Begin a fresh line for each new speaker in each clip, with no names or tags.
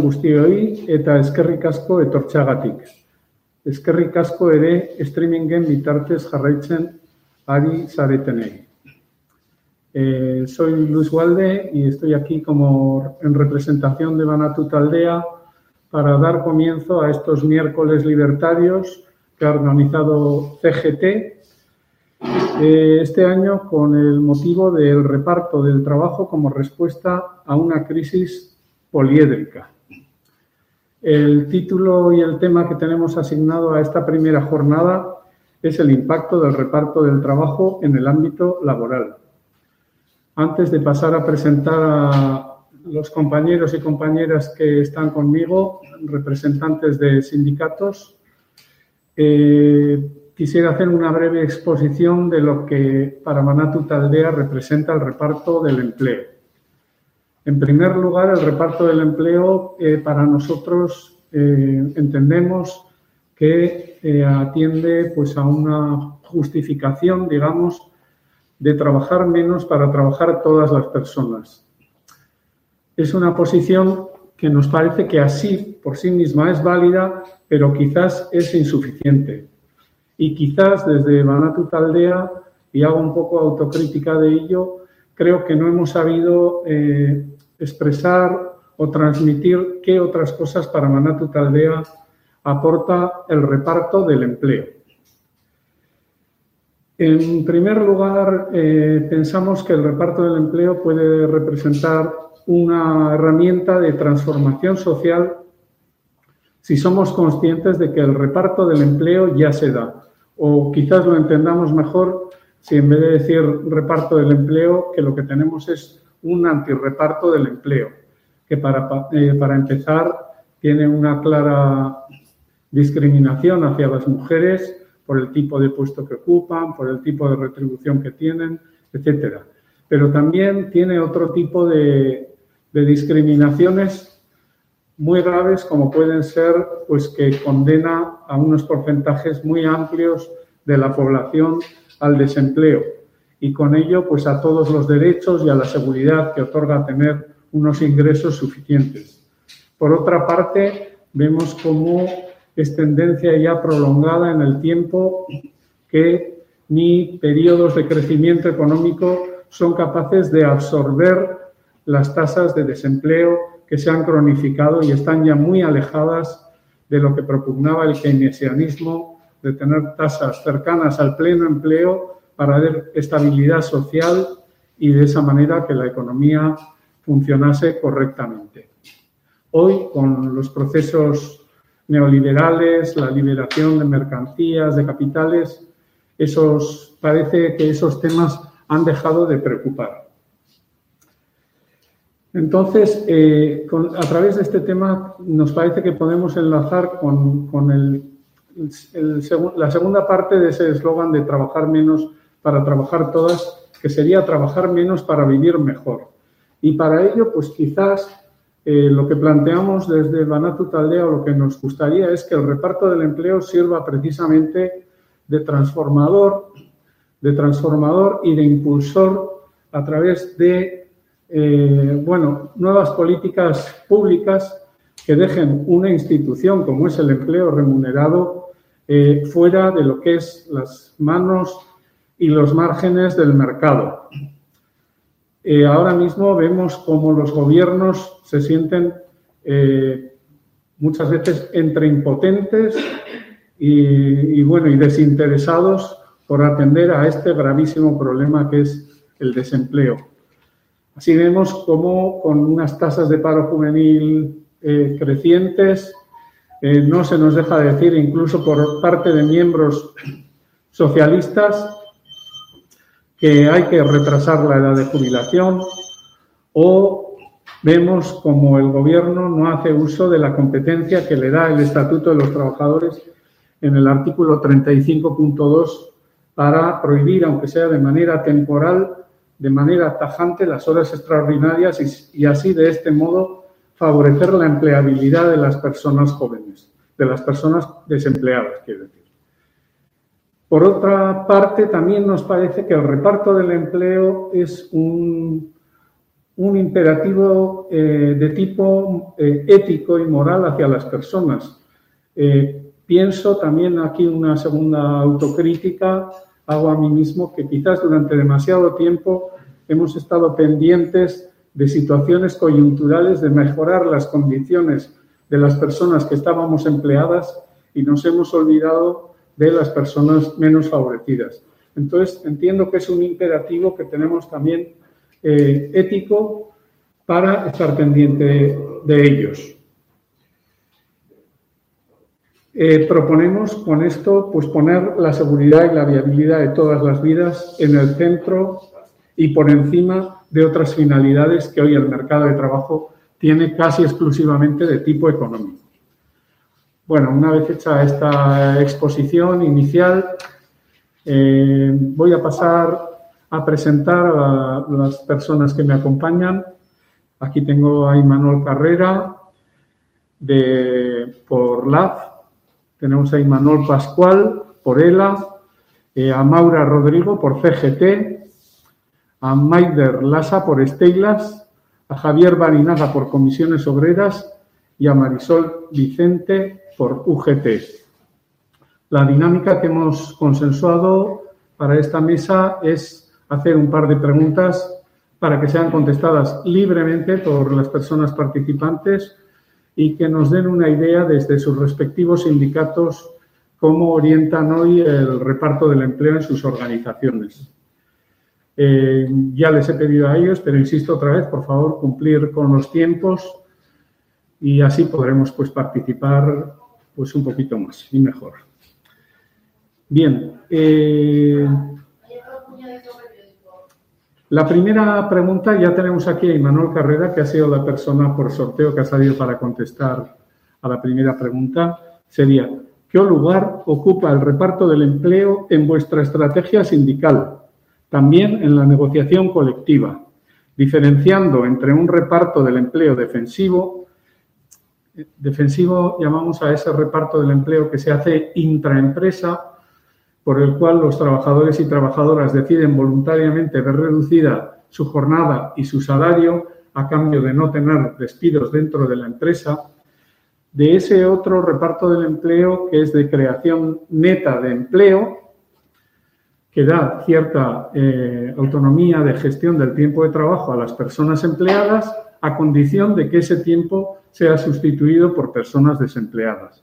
Guztioi eta eskerrik asko etortxagatik. Eskerrik asko ere streamingen bitartez jarraitzen ari zaretenei. Eh, soy Luis Walde y estoy aquí como en representación de Banatu Taldea para dar comienzo a estos miércoles libertarios que ha organizado CGT eh, este año con el motivo del reparto del trabajo como respuesta a una crisis poliédrica. El título y el tema que tenemos asignado a esta primera jornada es el impacto del reparto del trabajo en el ámbito laboral. Antes de pasar a presentar a los compañeros y compañeras que están conmigo, representantes de sindicatos, eh, quisiera hacer una breve exposición de lo que para Manatu Taldea representa el reparto del empleo. En primer lugar, el reparto del empleo eh, para nosotros eh, entendemos que atiende pues, a una justificación, digamos, de trabajar menos para trabajar todas las personas. Es una posición que nos parece que así por sí misma es válida, pero quizás es insuficiente. Y quizás desde Banatu Taldea, y hago un poco autocrítica de ello, creo que no hemos sabido eh, expresar o transmitir qué otras cosas para Manatu Taldea aporta el reparto del empleo. En primer lugar, eh, pensamos que el reparto del empleo puede representar una herramienta de transformación social si somos conscientes de que el reparto del empleo ya se da. O quizás lo entendamos mejor si en vez de decir reparto del empleo, que lo que tenemos es un antirreparto del empleo, que para, eh, para empezar tiene una clara discriminación hacia las mujeres por el tipo de puesto que ocupan, por el tipo de retribución que tienen, etcétera. Pero también tiene otro tipo de, discriminaciones muy graves como pueden ser pues que condena a unos porcentajes muy amplios de la población al desempleo y con ello pues a todos los derechos y a la seguridad que otorga tener unos ingresos suficientes. Por otra parte, vemos cómo es tendencia ya prolongada en el tiempo que ni periodos de crecimiento económico son capaces de absorber las tasas de desempleo que se han cronificado y están ya muy alejadas de lo que propugnaba el keynesianismo, de tener tasas cercanas al pleno empleo para dar estabilidad social y de esa manera que la economía funcionase correctamente. Hoy, con los procesos neoliberales, la liberación de mercancías, de capitales, esos, parece que esos temas han dejado de preocupar. Entonces, eh, a través de este tema nos parece que podemos enlazar con, el, la segunda parte de ese eslogan de trabajar menos para trabajar todas, que sería trabajar menos para vivir mejor. Y para ello, pues quizás eh, lo que planteamos desde Banatu Taldea o lo que nos gustaría es que el reparto del empleo sirva precisamente de transformador, de transformador y de impulsor a través de eh, bueno, nuevas políticas públicas que dejen una institución como es el empleo remunerado eh, fuera de lo que es las manos y los márgenes del mercado. Eh, ahora mismo vemos cómo los gobiernos se sienten eh, muchas veces entre impotentes y, bueno, y desinteresados por atender a este gravísimo problema que es el desempleo. Así vemos cómo con unas tasas de paro juvenil eh, crecientes, no se nos deja decir, incluso por parte de miembros socialistas, que hay que retrasar la edad de jubilación o vemos como el gobierno no hace uso de la competencia que le da el Estatuto de los Trabajadores en el artículo 35.2 para prohibir, aunque sea de manera temporal, de manera tajante las horas extraordinarias y, así de este modo favorecer la empleabilidad de las personas jóvenes, de las personas desempleadas, quiero decir. Por otra parte, también nos parece que el reparto del empleo es un, un imperativo eh, de tipo eh, ético y moral hacia las personas. Eh, pienso también aquí una segunda autocrítica, hago a mí mismo que quizás durante demasiado tiempo hemos estado pendientes de situaciones coyunturales, de mejorar las condiciones de las personas que estábamos empleadas y nos hemos olvidado de las personas menos favorecidas. Entonces, entiendo que es un imperativo que tenemos también eh, ético para estar pendiente de ellos. Eh, proponemos con esto pues poner la seguridad y la viabilidad de todas las vidas en el centro y por encima de otras finalidades que hoy el mercado de trabajo tiene casi exclusivamente de tipo económico. Bueno, una vez hecha esta exposición inicial, eh, voy a pasar a presentar a las personas que me acompañan. Aquí tengo a Imanol Carrera de, por LAF, tenemos a Imanol Pascual por ELA, eh, a Maura Rodrigo por CGT, a Maider Lasa por Estelas, a Javier Barinaga por Comisiones Obreras. Y a Marisol Vicente por UGT. La dinámica que hemos consensuado para esta mesa es hacer un par de preguntas para que sean contestadas libremente por las personas participantes y que nos den una idea desde sus respectivos sindicatos cómo orientan hoy el reparto del empleo en sus organizaciones. Eh, ya les he pedido a ellos, pero insisto otra vez, por favor, cumplir con los tiempos y así podremos pues, participar pues, un poquito más y mejor. Bien, eh, la primera pregunta, ya tenemos aquí a Imanol Carrera, que ha sido la persona por sorteo que ha salido para contestar a la primera pregunta, sería, ¿qué lugar ocupa el reparto del empleo en vuestra estrategia sindical? También en la negociación colectiva, diferenciando entre un reparto del empleo defensivo, defensivo llamamos a ese reparto del empleo que se hace intraempresa, por el cual los trabajadores y trabajadoras deciden voluntariamente ver reducida su jornada y su salario a cambio de no tener despidos dentro de la empresa, de ese otro reparto del empleo que es de creación neta de empleo, que da cierta eh, autonomía de gestión del tiempo de trabajo a las personas empleadas a condición de que ese tiempo sea sustituido por personas desempleadas.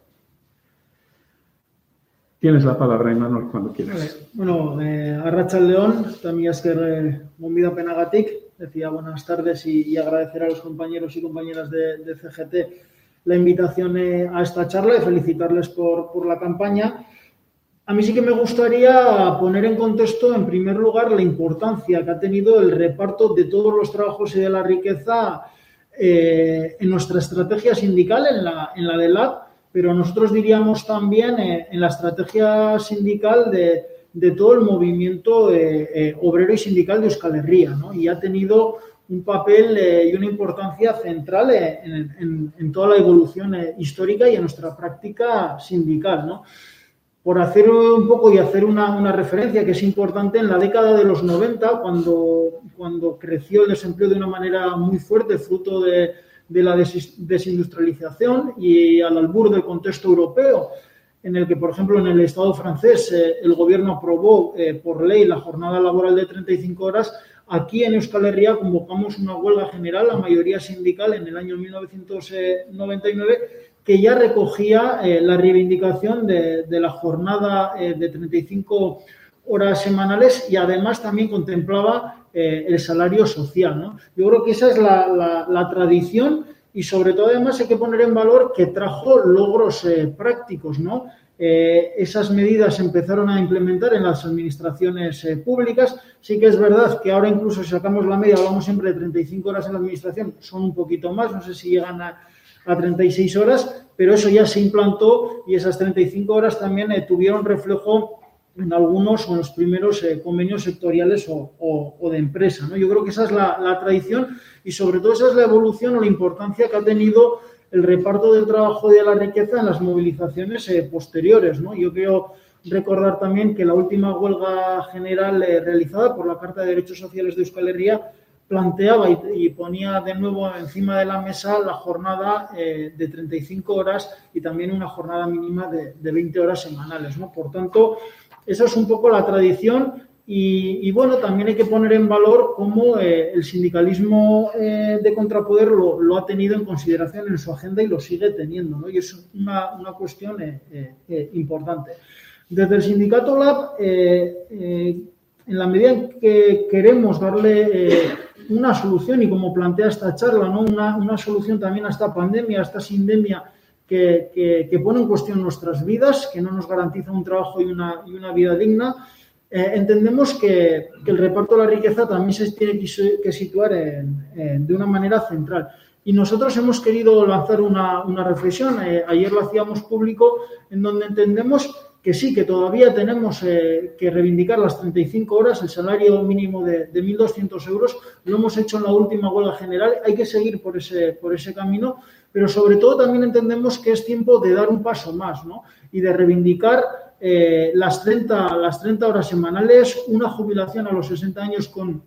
Tienes la palabra, Imanol, cuando quieras.
Bueno, eh, Arracha León, también es que eh, Penagatic, decía buenas tardes y, agradecer a los compañeros y compañeras de, CGT la invitación eh, a esta charla y felicitarles por, por, la campaña. A mí sí que me gustaría poner en contexto, en primer lugar, la importancia que ha tenido el reparto de todos los trabajos y de la riqueza eh, en nuestra estrategia sindical, en la, en la de pero nosotros diríamos también eh, en la estrategia sindical de, todo el movimiento eh, obrero y sindical de Euskal Herria, ¿no? Y ha tenido un papel y una importancia central en, toda la evolución histórica y en nuestra práctica sindical, ¿no? Por hacer un poco y hacer una, una, referencia que es importante, en la década de los 90, cuando, cuando creció el desempleo de una manera muy fuerte, fruto de, de la desindustrialización y al albur del contexto europeo, en el que, por ejemplo, en el Estado francés eh, el gobierno aprobó eh, por ley la jornada laboral de 35 horas, aquí en Euskal Herria convocamos una huelga general, la mayoría sindical, en el año 1999, que ya recogía eh, la reivindicación de, la jornada de 35 horas semanales y además también contemplaba eh, el salario social. ¿no? Yo creo que esa es la, tradición y sobre todo además hay que poner en valor que trajo logros eh, prácticos. ¿no? Eh, esas medidas se empezaron a implementar en las administraciones públicas. Sí que es verdad que ahora incluso si sacamos la media, hablamos siempre de 35 horas en la administración, son un poquito más, no sé si llegan a, a 36 horas, pero eso ya se implantó y esas 35 horas también tuvieron reflejo en algunos o en los primeros eh, convenios sectoriales o, de empresa. ¿no? Yo creo que esa es la, tradición y sobre todo esa es la evolución o la importancia que ha tenido el reparto del trabajo y de la riqueza en las movilizaciones eh, posteriores. ¿no? Yo quiero recordar también que la última huelga general eh, realizada por la Carta de Derechos Sociales de Euskal Herria planteaba y, ponía de nuevo encima de la mesa la jornada eh, de 35 horas y también una jornada mínima de, 20 horas semanales. ¿no? Por tanto, eso es un poco la tradición y, bueno, también hay que poner en valor cómo eh, el sindicalismo eh, de contrapoder lo, ha tenido en consideración en su agenda y lo sigue teniendo, ¿no? Y es una, una cuestión importante. Desde el sindicato LAB, en la medida en que queremos darle una solución y como plantea esta charla, ¿no? una, solución también a esta pandemia, a esta sindemia que, que, pone en cuestión nuestras vidas, que no nos garantiza un trabajo y una, y una vida digna. Eh, entendemos que, el reparto de la riqueza también se tiene que situar de una manera central. Y nosotros hemos querido lanzar una, una reflexión, eh, ayer lo hacíamos público, en donde entendemos que sí, que todavía tenemos eh, que reivindicar las 35 horas, el salario mínimo de, de 1.200 euros, lo hemos hecho en la última huelga general, hay que seguir por ese, por ese camino, pero sobre todo también entendemos que es tiempo de dar un paso más ¿no? y de reivindicar eh, las, 30, las 30 horas semanales, una jubilación a los 60 años con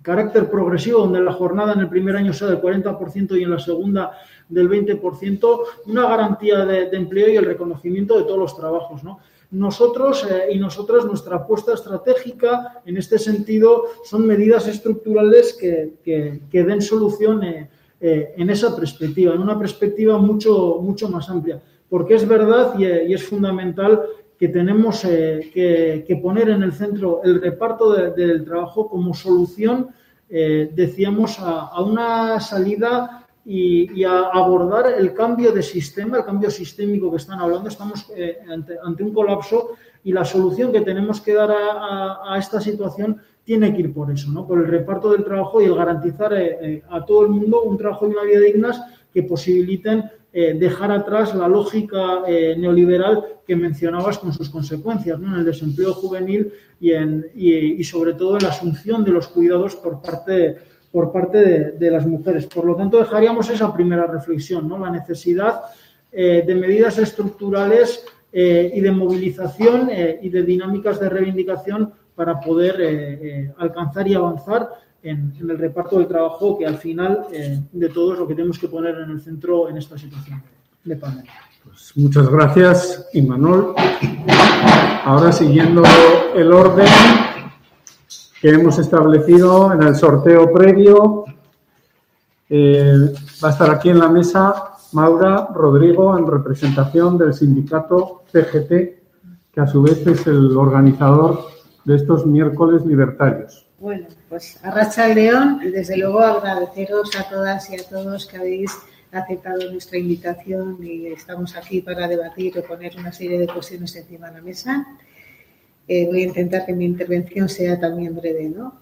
carácter progresivo, donde la jornada en el primer año sea del 40% y en la segunda del 20%, una garantía de, de, empleo y el reconocimiento de todos los trabajos. ¿no? Nosotros eh, y nosotras, nuestra apuesta estratégica en este sentido son medidas estructurales que, den solución eh, eh, en esa perspectiva, en una perspectiva mucho, mucho más amplia. Porque es verdad y, es fundamental que tenemos que, poner en el centro el reparto del trabajo como solución, decíamos, a una salida y, a abordar el cambio de sistema, el cambio sistémico que están hablando. Estamos eh, ante, un colapso y la solución que tenemos que dar a, esta situación tiene que ir por eso, ¿no? por el reparto del trabajo y el garantizar eh, eh, a todo el mundo un trabajo y una vida dignas que posibiliten dejar atrás la lógica neoliberal que mencionabas con sus consecuencias ¿no? en el desempleo juvenil y, en, y, sobre todo en la asunción de los cuidados por parte de por parte de, las mujeres. Por lo tanto, dejaríamos esa primera reflexión, ¿no? la necesidad eh, de medidas estructurales eh, y de movilización eh, y de dinámicas de reivindicación para poder alcanzar y avanzar en, el reparto del trabajo, que al final de todo es lo que tenemos que poner en el centro en esta situación de pandemia.
Pues muchas gracias, Imanol. Ahora, siguiendo el orden, que hemos establecido en el sorteo previo. Eh, va a estar aquí en la mesa Maura Rodrigo en representación del sindicato CGT, que a su vez es el organizador de estos miércoles libertarios.
Bueno, pues a Racha León, desde luego agradeceros a todas y a todos que habéis aceptado nuestra invitación y estamos aquí para debatir o poner una serie de cuestiones encima de la mesa. Eh, voy a intentar que mi intervención sea también breve, ¿no?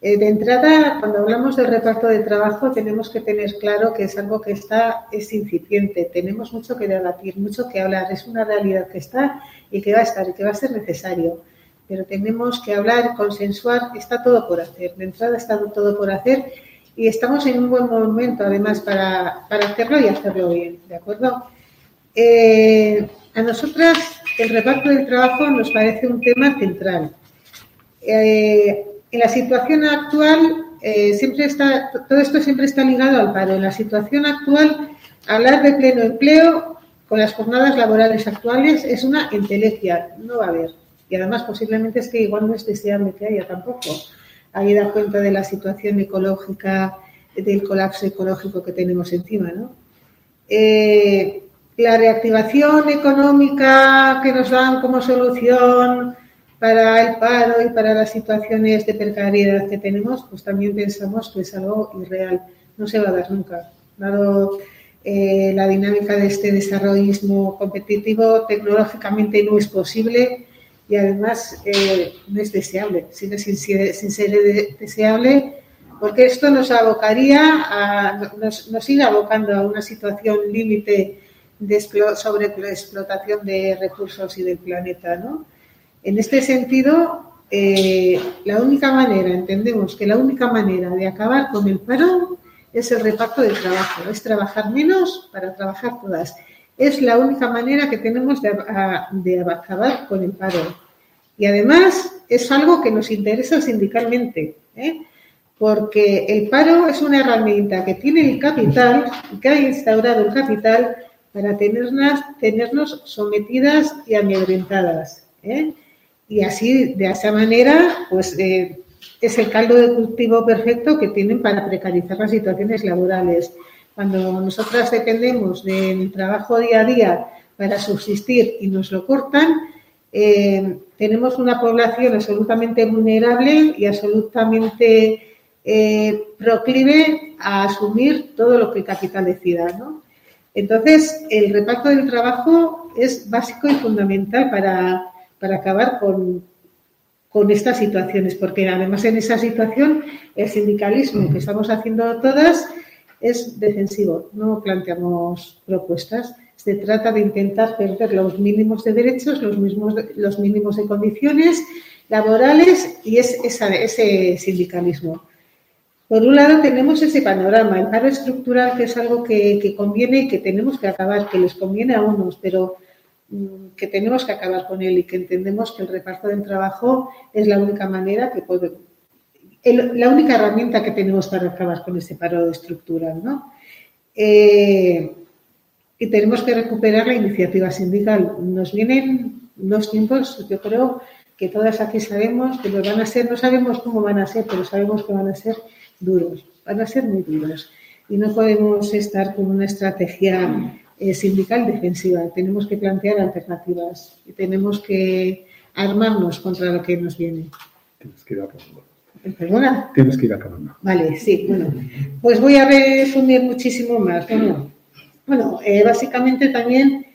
Eh, de entrada, cuando hablamos del reparto de trabajo, tenemos que tener claro que es algo que está, es incipiente. Tenemos mucho que debatir, mucho que hablar. Es una realidad que está y que va a estar y que va a ser necesario. Pero tenemos que hablar, consensuar. Está todo por hacer. De entrada está todo por hacer y estamos en un buen momento, además, para, para hacerlo y hacerlo bien. ¿De acuerdo? Eh, a nosotras el reparto del trabajo nos parece un tema central. Eh, en la situación actual, eh, siempre está, todo esto siempre está ligado al paro. En la situación actual, hablar de pleno empleo con las jornadas laborales actuales es una entelequia, no va a haber. Y además, posiblemente es que igual no es deseable que haya tampoco. Hay da cuenta de la situación ecológica, del colapso ecológico que tenemos encima, ¿no? Eh, la reactivación económica que nos dan como solución para el paro y para las situaciones de precariedad que tenemos, pues también pensamos que es algo irreal. No se va a dar nunca. Dado eh, la dinámica de este desarrollismo competitivo, tecnológicamente no es posible y además eh, no es deseable. Sin, sin ser deseable, porque esto nos abocaría a, nos, nos sigue abocando a una situación límite de sobre la explotación de recursos y del planeta, ¿no? En este sentido, eh, la única manera, entendemos que la única manera de acabar con el paro es el reparto del trabajo, es trabajar menos para trabajar todas. Es la única manera que tenemos de, acabar con el paro. Y además es algo que nos interesa sindicalmente. ¿eh? porque el paro es una herramienta que tiene el capital, que ha instaurado el capital para tenernos, tenernos sometidas y amedrentadas. ¿eh? Y así, de esa manera, pues eh, es el caldo de cultivo perfecto que tienen para precarizar las situaciones laborales. Cuando nosotras dependemos del trabajo día a día para subsistir y nos lo cortan, eh, tenemos una población absolutamente vulnerable y absolutamente eh, proclive a asumir todo lo que el capital decida. ¿no? Entonces, el reparto del trabajo es básico y fundamental para, acabar con, con estas situaciones, porque además en esa situación el sindicalismo que estamos haciendo todas es defensivo, no planteamos propuestas. Se trata de intentar perder los mínimos de derechos, los, mismos, los mínimos de condiciones laborales y es ese sindicalismo. Por un lado tenemos ese panorama, el paro estructural, que es algo que, conviene y que tenemos que acabar, que les conviene a unos, pero mm, que tenemos que acabar con él y que entendemos que el reparto del trabajo es la única manera que podemos, la única herramienta que tenemos para acabar con ese paro estructural, ¿no? Eh, y tenemos que recuperar la iniciativa sindical. Nos vienen unos tiempos, yo creo que todas aquí sabemos que los van a ser, no sabemos cómo van a ser, pero sabemos que van a ser duros, van a ser muy duros. Y no podemos estar con una estrategia eh, sindical defensiva. Tenemos que plantear alternativas y tenemos que armarnos contra lo que nos viene.
Tienes que ir acabando.
¿Perdona?
Tienes que ir acabando.
Vale, sí, bueno. Pues voy a resumir muchísimo más. Bueno, bueno eh, básicamente también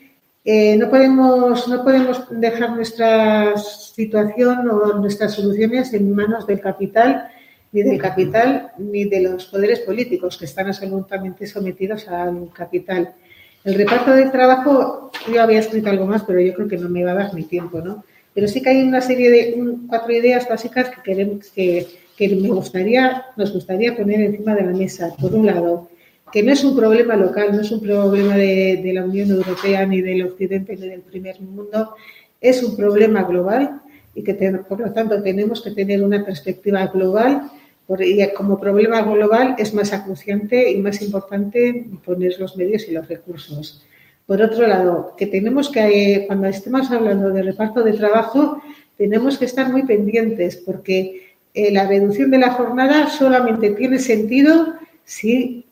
eh, no, podemos, no podemos dejar nuestra situación o nuestras soluciones en manos del capital ni del capital ni de los poderes políticos que están absolutamente sometidos al capital. El reparto del trabajo, yo había escrito algo más, pero yo creo que no me va a dar ni tiempo, ¿no? Pero sí que hay una serie de cuatro ideas básicas que queremos que, que me gustaría, nos gustaría poner encima de la mesa. Por un lado, que no es un problema local, no es un problema de, de la Unión Europea, ni del Occidente, ni del primer mundo, es un problema global y que por lo tanto tenemos que tener una perspectiva global y como problema global es más acuciante y más importante poner los medios y los recursos. Por otro lado, que tenemos que, cuando estemos hablando de reparto de trabajo, tenemos que estar muy pendientes porque eh, la reducción de la jornada solamente tiene sentido si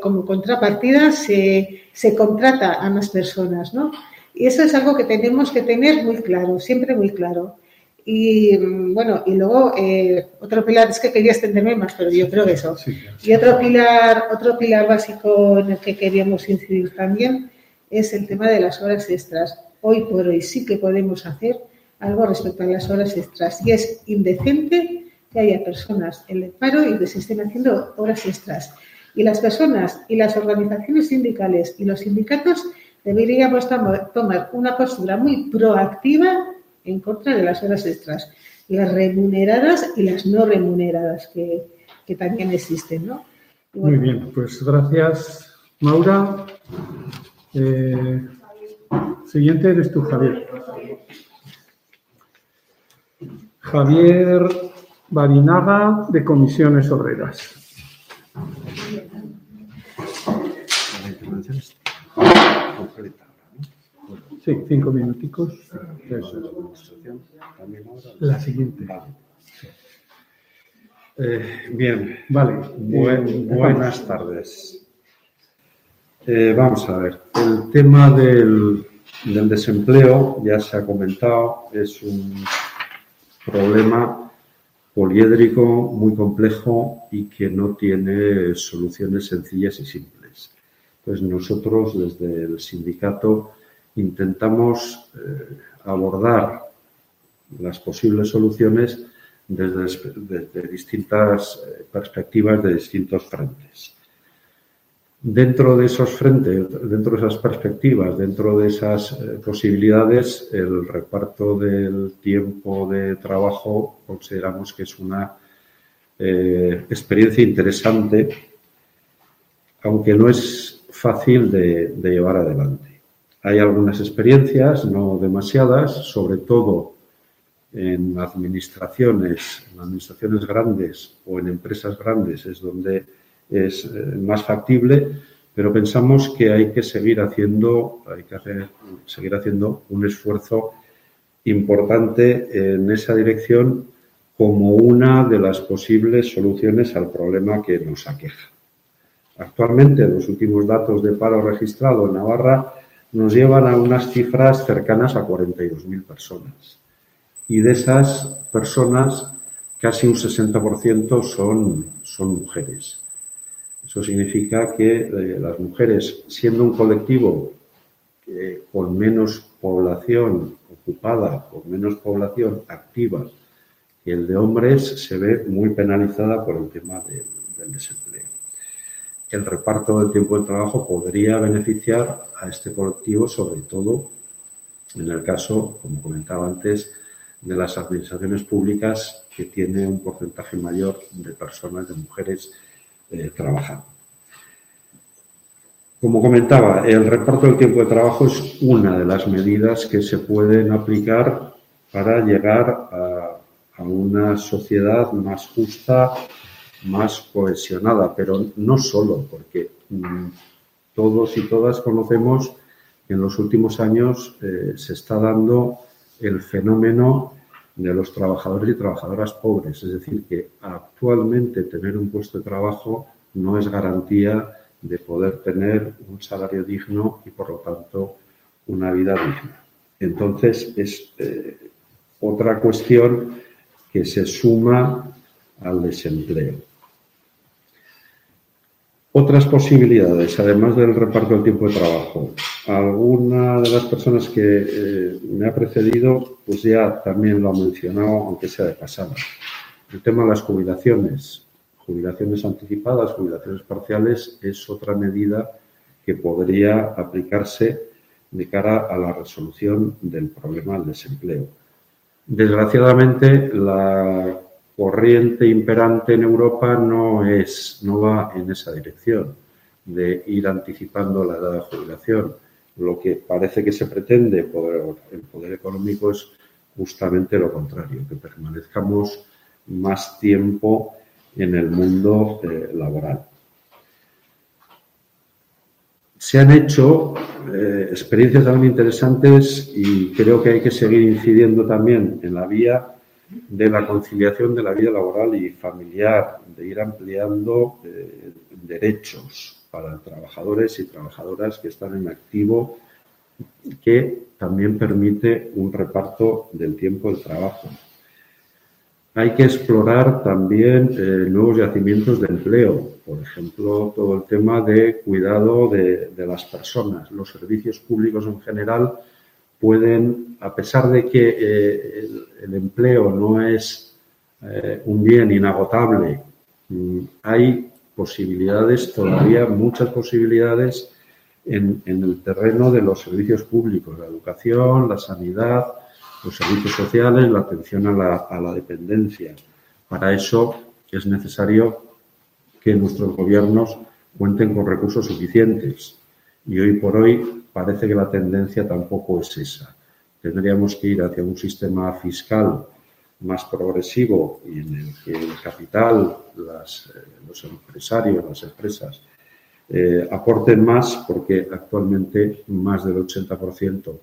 como contrapartida se, se, contrata a más personas, ¿no? Y eso es algo que tenemos que tener muy claro, siempre muy claro. Y bueno, y luego eh, otro pilar, es que quería extenderme más, pero yo creo que eso. Y otro pilar, otro pilar básico en el que queríamos incidir también es el tema de las horas extras. Hoy por hoy sí que podemos hacer algo respecto a las horas extras. Y es indecente que haya personas en el paro y que se estén haciendo horas extras. Y las personas y las organizaciones sindicales y los sindicatos deberíamos tomar una postura muy proactiva en contra de las horas extras, las remuneradas y las no remuneradas que, también existen, ¿no?
Muy bien, pues gracias, Maura. Eh, siguiente eres tú, Javier. Javier Barinaga, de Comisiones Obreras. Sí, cinco minuticos. La siguiente.
Eh, bien, vale. buenas tardes. Eh, vamos a ver. El tema del, del desempleo, ya se ha comentado, es un problema poliédrico muy complejo y que no tiene soluciones sencillas y simples. Pues nosotros desde el sindicato intentamos eh, abordar las posibles soluciones desde, distintas eh, perspectivas, de distintos frentes. Dentro de esos frentes, dentro de esas perspectivas, dentro de esas eh, posibilidades, el reparto del tiempo de trabajo consideramos que es una experiencia interesante, aunque no es fácil de llevar adelante. Hay algunas experiencias, no demasiadas, sobre todo en administraciones, en administraciones grandes o en empresas grandes es donde es eh, más factible, pero pensamos que hay que seguir haciendo, hay que hacer, seguir haciendo un esfuerzo importante en esa dirección como una de las posibles soluciones al problema que nos aqueja. Actualmente, los últimos datos de paro registrado en Navarra nos llevan a unas cifras cercanas a 42.000 personas. Y de esas personas, casi un 60% son, son mujeres. Eso significa que eh, las mujeres, siendo un colectivo con menos población ocupada, con menos población activa que el de hombres, se ve muy penalizada por el tema del desempleo. El reparto del tiempo de trabajo podría beneficiar a este colectivo, sobre todo en el caso, como comentaba antes, de las administraciones públicas que tiene un porcentaje mayor de personas, de mujeres eh, trabajando. Como comentaba, el reparto del tiempo de trabajo es una de las medidas que se pueden aplicar para llegar a, una sociedad más justa, más cohesionada, pero no solo, porque mm, todos y todas conocemos que en los últimos años eh, se está dando el fenómeno de los trabajadores y trabajadoras pobres. Es decir, que actualmente tener un puesto de trabajo no es garantía de poder tener un salario digno y, por lo tanto, una vida digna. Entonces, es eh, otra cuestión que se suma al desempleo. Otras posibilidades, además del reparto del tiempo de trabajo. Alguna de las personas que eh, me ha precedido, pues ya también lo ha mencionado, aunque sea de pasada. El tema de las jubilaciones. Jubilaciones anticipadas, jubilaciones parciales, es otra medida que podría aplicarse de cara a la resolución del problema del desempleo. Desgraciadamente, la corriente imperante en Europa no es, no va en esa dirección de ir anticipando la edad de jubilación. Lo que parece que se pretende por el poder económico es justamente lo contrario, que permanezcamos más tiempo en el mundo eh, laboral. Se han hecho eh, experiencias también interesantes y creo que hay que seguir incidiendo también en la vía de la conciliación de la vida laboral y familiar, de ir ampliando eh, derechos para trabajadores y trabajadoras que están en activo, que también permite un reparto del tiempo del trabajo. Hay que explorar también eh, nuevos yacimientos de empleo, por ejemplo, todo el tema de cuidado de, de las personas, los servicios públicos en general pueden, a pesar de que eh, el, empleo no es eh, un bien inagotable, mm, hay posibilidades, todavía muchas posibilidades en, el terreno de los servicios públicos, la educación, la sanidad, los servicios sociales, la atención a la, a la dependencia. Para eso es necesario que nuestros gobiernos cuenten con recursos suficientes. Y hoy por hoy parece que la tendencia tampoco es esa. Tendríamos que ir hacia un sistema fiscal más progresivo y en el que el capital, eh, los empresarios, las empresas, eh, aporten más porque actualmente más del 80%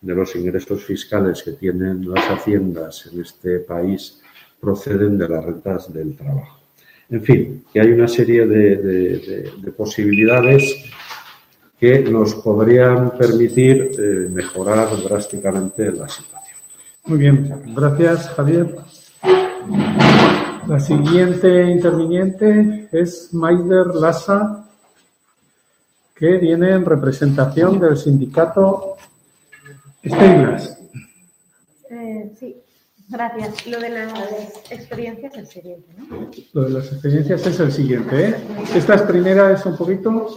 de los ingresos fiscales que tienen las haciendas en este país proceden de las rentas del trabajo. En fin, que hay una serie de posibilidades que nos podrían permitir eh, mejorar drásticamente la situación.
Muy bien, gracias Javier. La siguiente interviniente es Maider Lassa, que viene en representación del sindicato Stenglas.
Eh, sí, gracias. Lo de las experiencias es el siguiente, ¿no?
Lo de las experiencias es el siguiente. ¿eh? Esta primera es un poquito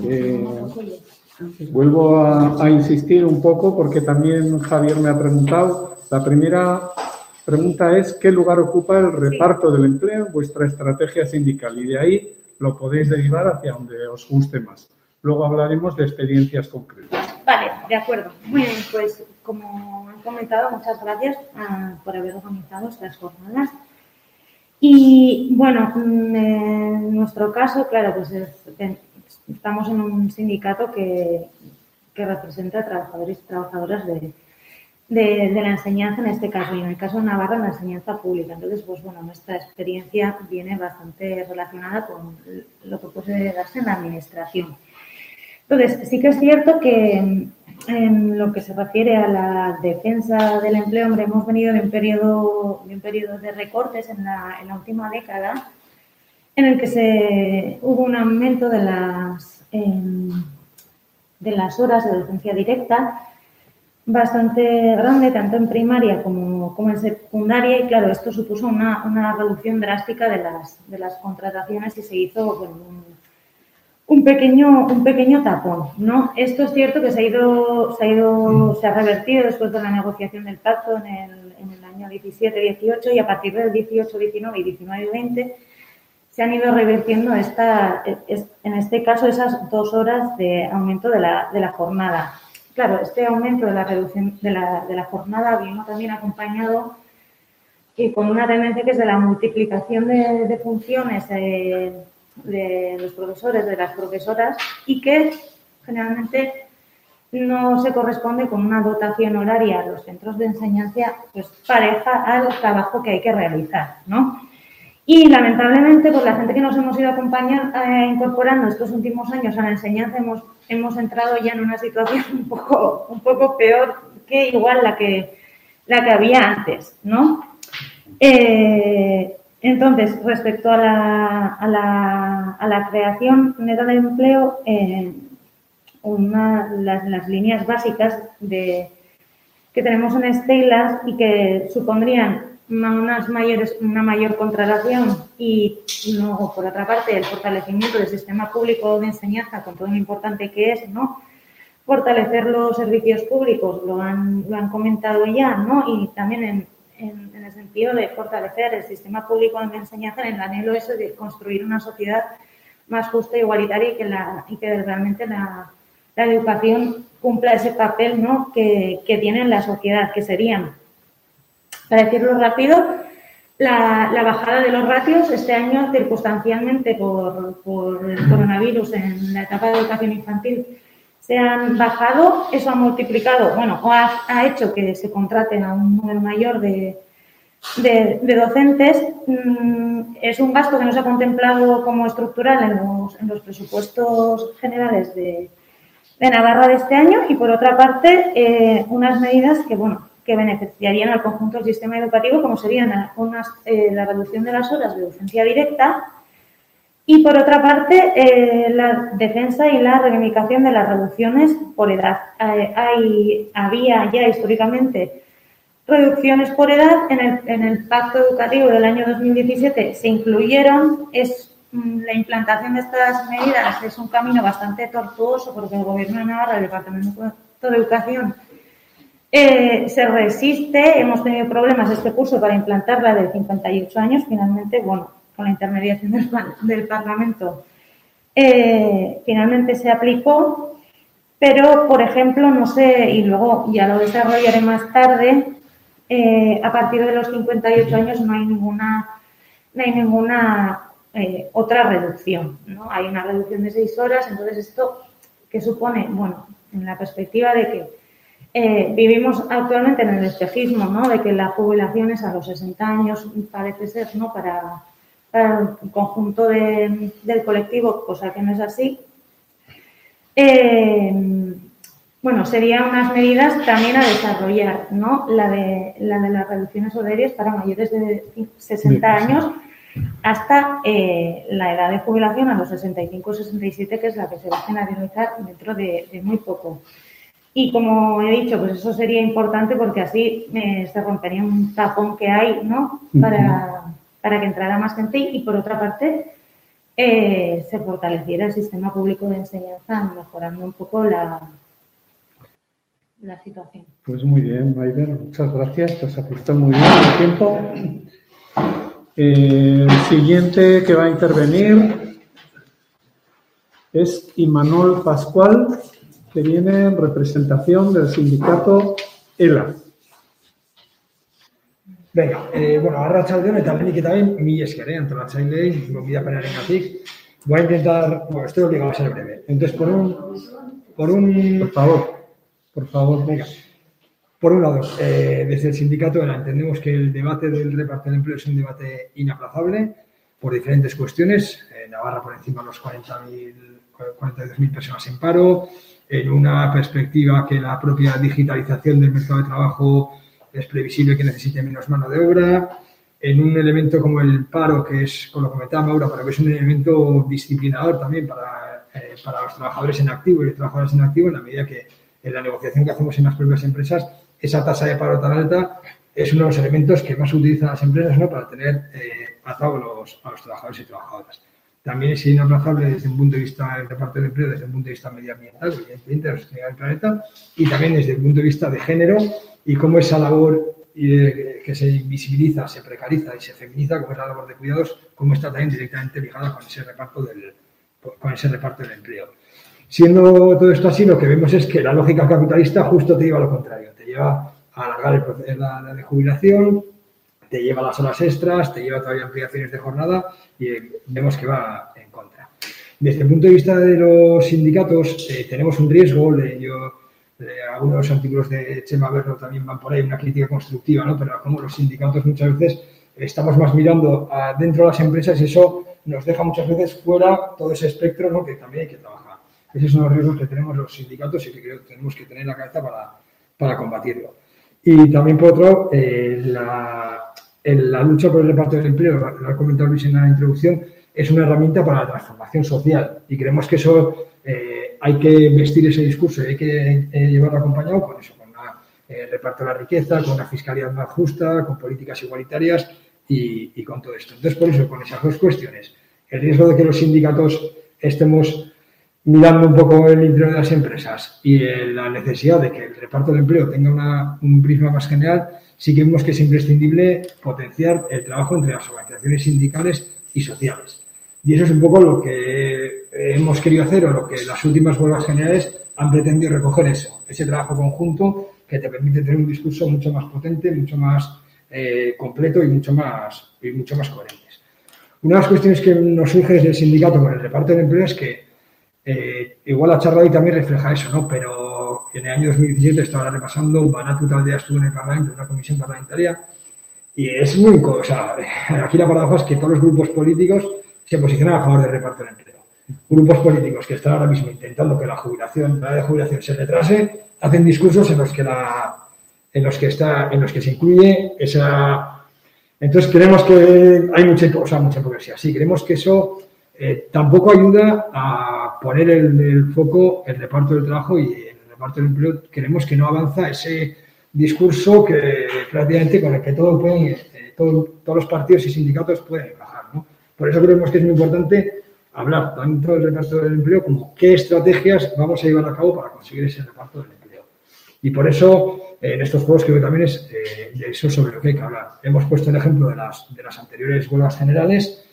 Eh, vuelvo a, insistir un poco porque también Javier me ha preguntado. La primera pregunta es ¿qué lugar ocupa el reparto del empleo en vuestra estrategia sindical? Y de ahí lo podéis derivar hacia donde os guste más. luego hablaremos de experiencias concretas.
Vale, de acuerdo. Muy bien, pues como han comentado, muchas gracias ah, por haber organizado estas jornadas. Y bueno, mm, en nuestro caso, claro, pues estamos en un sindicato que, que representa a trabajadores y trabajadoras de, de, la enseñanza, en este caso, y en el caso de Navarra, en la enseñanza pública. Entonces, pues bueno, nuestra experiencia viene bastante relacionada con lo que puede darse en la administración. Entonces, sí que es cierto que en lo que se refiere a la defensa del empleo, hombre, hemos venido de un periodo de, un periodo de recortes en la, en la última década en el que se hubo un aumento de las, em, de las horas de docencia directa bastante grande, tanto en primaria como, como en secundaria, y claro, esto supuso una, una, reducción drástica de las, de las contrataciones y se hizo un, un, pequeño, un pequeño tapón. ¿no? Esto es cierto que se ha, ido, se, ha ido, se ha revertido después de la negociación del pacto en el, en el año 17-18 y a partir del 18-19 y 19-20 se han ido revirtiendo esta, en este caso esas dos horas de aumento de la, de la jornada. Claro, este aumento de la reducción de la, de la jornada vino también acompañado y con una tendencia que es de la multiplicación de, funciones eh, de los profesores, de las profesoras, y que generalmente no se corresponde con una dotación horaria a los centros de enseñanza pues pareja al trabajo que hay que realizar, ¿no? Y lamentablemente, pues la gente que nos hemos ido acompañando, eh, incorporando estos últimos años a la enseñanza hemos hemos entrado ya en una situación un poco, un poco peor que igual la que, la que había antes, ¿no? Eh, entonces, respecto a la, a la, a la creación neta de empleo, eh, una, las, las, líneas básicas de, que tenemos en Estelas y que supondrían unas mayores, una mayor contratación y luego, por otra parte, el fortalecimiento del sistema público de enseñanza con todo lo importante que es, ¿no? Fortalecer los servicios públicos, lo han, lo han comentado ya, ¿no? Y también en, en, el sentido de fortalecer el sistema público de enseñanza en el anhelo ese de construir una sociedad más justa e igualitaria y que, la, y que realmente la, la educación cumpla ese papel ¿no? que, que tiene en la sociedad, que serían para decirlo rápido, la, bajada de los ratios este año, circunstancialmente por, por, el coronavirus en la etapa de educación infantil, se han bajado. Eso ha multiplicado, bueno, o ha, hecho que se contraten a un número mayor de, de, docentes. Mm, es un gasto que no se ha contemplado como estructural en los, en los presupuestos generales de, de Navarra de este año y, por otra parte, eh, unas medidas que, bueno, que beneficiarían al conjunto del sistema educativo, como serían unas, eh, la reducción de las horas de docencia directa y, por otra parte, eh, la defensa y la reivindicación de las reducciones por edad. Eh, hay, había ya históricamente reducciones por edad. En el, en el pacto educativo del año 2017 se incluyeron. Es mm, la implantación de estas medidas es un camino bastante tortuoso porque el Gobierno de Navarra, el Departamento de Educación, eh, se resiste, hemos tenido problemas este curso para implantarla de 58 años, finalmente, bueno, con la intermediación del, Parlamento, eh, finalmente se aplicó, pero, por ejemplo, no sé, y luego ya lo desarrollaré más tarde, eh, a partir de los 58 años no hay ninguna, no hay ninguna otra reducción, ¿no? Hay una reducción de 6 horas, entonces esto, que supone? Bueno, en la perspectiva de que eh, vivimos actualmente en el espejismo, ¿no? De que la jubilación es a los 60 años, parece ser, ¿no? Para, el conjunto del colectivo, cosa que no es así. Eh, bueno, serían unas medidas también a desarrollar, ¿no? La de, la de las reducciones horarias para mayores de 60 años hasta eh, la edad de jubilación a los 65 o 67, que es la que se va a generalizar dentro de muy poco. Y como he dicho, pues eso sería importante porque así eh, se rompería un tapón que hay, ¿no? Para, para que entrara más gente y por otra parte eh, se fortaleciera el sistema público de enseñanza, mejorando un poco la, la situación.
Pues muy bien, Maider, muchas gracias, te has ajustado muy bien el tiempo. El siguiente que va a intervenir es Imanol Pascual, que viene en representación del sindicato ELA.
Venga, eh, bueno, arratsaldeon eta lehenik eta behin, mi esker, eh, antolatzaileei, gonbida penarengatik. Voy a intentar, bueno, estoy obligado a ser breve. Entonces, por un, por un...
Por favor, por favor.
Venga. Por un lado, eh, desde el sindicato ELA entendemos que el debate del reparto del empleo es un debate inaplazable por diferentes cuestiones. En Navarra por encima de los 40.000, 42.000 personas en paro, en una perspectiva que la propia digitalización del mercado de trabajo es previsible que necesite menos mano de obra, en un elemento como el paro, que es, con lo que comentaba Maura, pero que es un elemento disciplinador también para, eh, para los trabajadores en activo y los trabajadores en activo, en la medida que en la negociación que hacemos en las propias empresas, esa tasa de paro tan alta es uno de los elementos que más utilizan las empresas ¿no? para tener eh, atado a los, a los trabajadores y trabajadoras. También es inaplazable desde un punto de vista del reparto del empleo, desde un punto de vista medioambiental, evidentemente, de la sostenibilidad del planeta, y también desde el punto de vista de género y cómo esa labor que se invisibiliza, se precariza y se feminiza, como es la labor de cuidados, cómo está también directamente ligada con ese reparto del, con ese reparto del empleo. Siendo todo esto así, lo que vemos es que la lógica capitalista justo te lleva a lo contrario, te lleva a alargar el proceso de jubilación, te lleva las horas extras, te lleva todavía ampliaciones de jornada y vemos que va en contra. Desde el punto de vista de los sindicatos, eh, tenemos un riesgo, de, yo, algunos artículos de Chema Berro también van por ahí, una crítica constructiva, ¿no? pero como los sindicatos muchas veces estamos más mirando a, dentro de las empresas y eso nos deja muchas veces fuera todo ese espectro ¿no? que también hay que trabajar. Esos son los riesgos que tenemos los sindicatos y que creo que tenemos que tener en la cabeza para, para combatirlo. Y también, por otro, eh, la, la, lucha por el reparto del empleo, lo ha comentado Luis en la introducción, es una herramienta para la transformación social y creemos que eso eh, hay que vestir ese discurso y hay que eh, llevarlo acompañado con eso, con el reparto de la riqueza, con una fiscalidad más justa, con políticas igualitarias y, con todo esto. Entonces, por eso, con esas dos cuestiones, el riesgo de que los sindicatos estemos mirando un poco el interior de las empresas y la necesidad de que el reparto de empleo tenga un prisma más general, sí que vemos que es imprescindible potenciar el trabajo entre las organizaciones sindicales y sociales. Y eso es un poco lo que hemos querido hacer o lo que las últimas huelgas generales han pretendido recoger eso, ese trabajo conjunto que te permite tener un discurso mucho más potente, mucho más eh, completo y mucho más, y mucho más coherentes. Una de las cuestiones que nos surge desde el sindicato con el reparto de empleo es que eh, igual la charla hoy también refleja eso, ¿no? Pero en el año 2017 estaba repasando, Banatu día estuvo en el Parlamento, en una comisión parlamentaria, y es muy, o aquí la paradoja es que todos los grupos políticos se posicionan a favor del reparto del empleo. Grupos políticos que están ahora mismo intentando que la jubilación, la de jubilación se retrase, hacen discursos en los que la, en los que está, en los que se incluye esa. Entonces creemos que hay mucha, o sea, mucha hipocresía. Sí, creemos que eso eh, tampoco ayuda a poner el, el, foco el reparto del trabajo y reparto del empleo. Creemos que no avanza ese discurso que prácticamente con el que todo pueden, eh, todos los partidos y sindicatos pueden trabajar. ¿no? Por eso creemos que es muy importante hablar tanto del reparto del empleo como qué estrategias vamos a llevar a cabo para conseguir ese reparto del empleo. Y por eso, en estos juegos creo que también es eh, eso sobre lo que hay que hablar. Hemos puesto el ejemplo de las, de las anteriores huelgas generales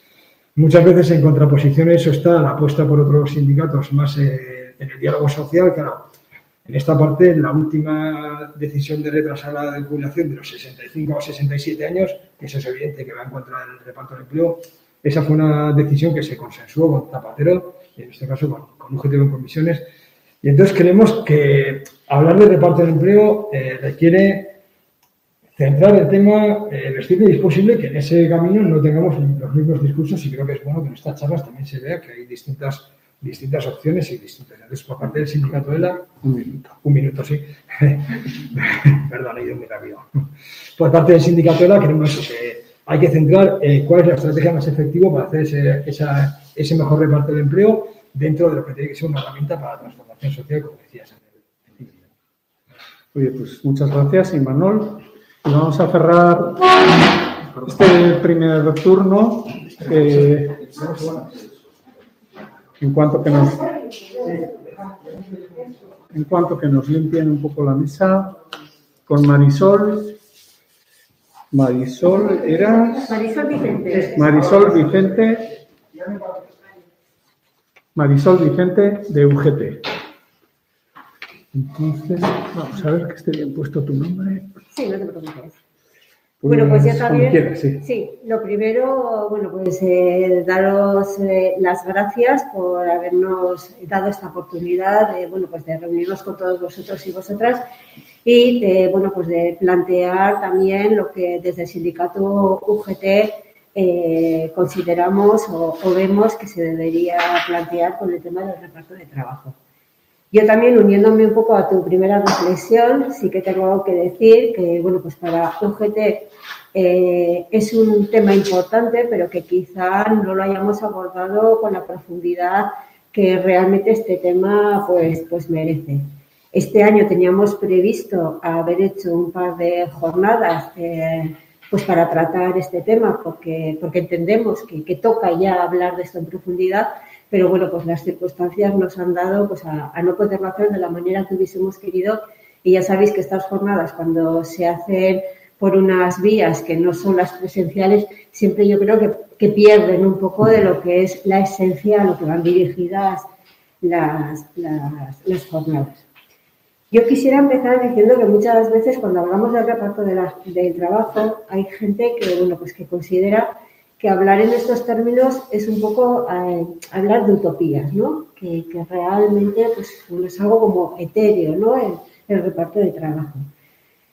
Muchas veces en contraposición a eso está la apuesta por otros sindicatos más eh, en el diálogo social. Claro, en esta parte, la última decisión de retrasar la jubilación de los 65 a 67 años, que eso es evidente que va en contra del reparto del empleo, esa fue una decisión que se consensuó con Zapatero, en este caso con, con UGT en comisiones. Y entonces creemos que hablar de reparto del empleo eh, requiere centrar el tema, eh, vestir es posible que en ese camino no tengamos los mismos discursos y creo que es bueno que en estas charlas también se vea que hay distintas, distintas opciones y distintas. Entonces, por parte del sindicato de la...
Un minuto.
Un minuto, sí. Perdón, he ido muy rápido. Por parte del sindicato de la queremos eso, que hay que centrar eh, cuál es la estrategia más efectiva para hacer ese, esa, ese mejor reparto del empleo dentro de lo que tiene que ser una herramienta para la transformación social, como decías.
Oye, pues muchas gracias, Imanol. Y vamos a cerrar este primer turno. Eh, en cuanto que nos en cuanto que nos limpien un poco la mesa con Marisol. Marisol era
Marisol Vicente.
Marisol Vicente. Marisol Vicente, de UGT. Entonces, vamos a ver que esté bien puesto tu nombre.
Sí, no te preocupes. Bueno, pues ya también. sí. lo primero, bueno, pues eh, daros eh, las gracias por habernos dado esta oportunidad de, bueno, pues de reunirnos con todos vosotros y vosotras y de, bueno, pues de plantear también lo que desde el sindicato UGT eh, consideramos o, vemos que se debería plantear con el tema del reparto de trabajo. Yo también, uniéndome un poco a tu primera reflexión, sí que tengo que decir que, bueno, pues para UGT eh, es un tema importante, pero que quizá no lo hayamos abordado con la profundidad que realmente este tema pues, pues merece. Este año teníamos previsto haber hecho un par de jornadas eh, pues para tratar este tema, porque, porque entendemos que toca ya hablar de esto en profundidad, pero bueno, pues las circunstancias nos han dado pues a, no poderlo hacer de la manera que hubiésemos querido y ya sabéis que estas jornadas cuando se hacen por unas vías que no son las presenciales, siempre yo creo que, que pierden un poco de lo que es la esencia a lo que van dirigidas las, las, las jornadas. Yo quisiera empezar diciendo que muchas veces cuando hablamos del reparto de del trabajo hay gente que, bueno, pues que considera que hablar en estos términos es un poco eh, hablar de utopías, ¿no? Que, realmente pues, es algo como etéreo, ¿no? El, reparto de trabajo.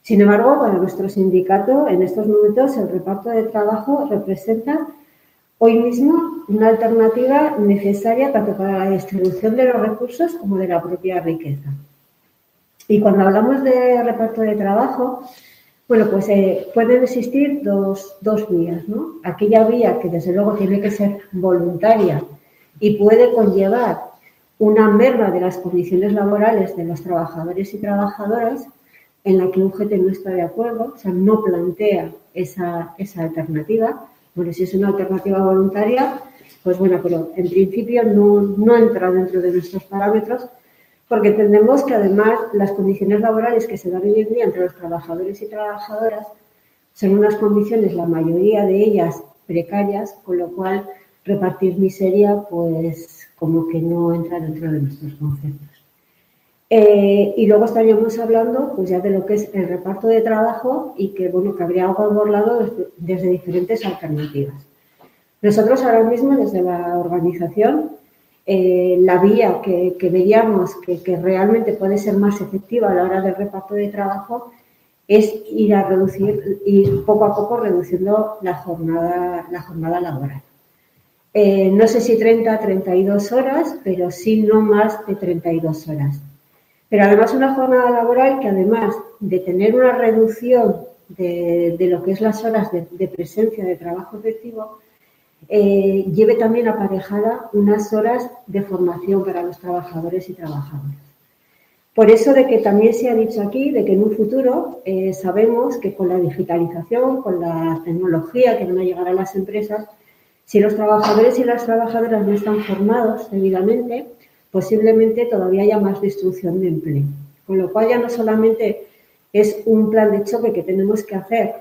Sin embargo, para nuestro sindicato, en estos momentos, el reparto de trabajo representa hoy mismo una alternativa necesaria tanto para la distribución de los recursos como de la propia riqueza. Y cuando hablamos de reparto de trabajo, bueno, pues eh, pueden existir dos, dos vías, ¿no? Aquella vía que desde luego tiene que ser voluntaria y puede conllevar una merma de las condiciones laborales de los trabajadores y trabajadoras en la que un GT no está de acuerdo, o sea, no plantea esa, esa alternativa. Bueno, si es una alternativa voluntaria, pues bueno, pero en principio no, no entra dentro de nuestros parámetros porque entendemos que además las condiciones laborales que se dan hoy en día entre los trabajadores y trabajadoras son unas condiciones, la mayoría de ellas precarias, con lo cual repartir miseria, pues como que no entra dentro de nuestros conceptos. Eh, y luego estaríamos hablando pues ya de lo que es el reparto de trabajo y que bueno que habría abordado desde, desde diferentes alternativas. Nosotros ahora mismo desde la organización eh, la vía que, veríamos que, realmente puede ser más efectiva a la hora del reparto de trabajo es ir a reducir, ir poco a poco reduciendo la jornada, la jornada laboral. Eh, no sé si 30, 32 horas, pero sí no más de 32 horas. Pero además una jornada laboral que además de tener una reducción de, lo que es las horas de presencia de trabajo efectivo, eh, lleve también aparejada unas horas de formación para los trabajadores y trabajadoras. Por eso de que también se ha dicho aquí, de que en un futuro eh, sabemos que con la digitalización, con la tecnología que van a llegar a las empresas, si los trabajadores y las trabajadoras no están formados debidamente, posiblemente todavía haya más destrucción de empleo. Con lo cual ya no solamente es un plan de choque que tenemos que hacer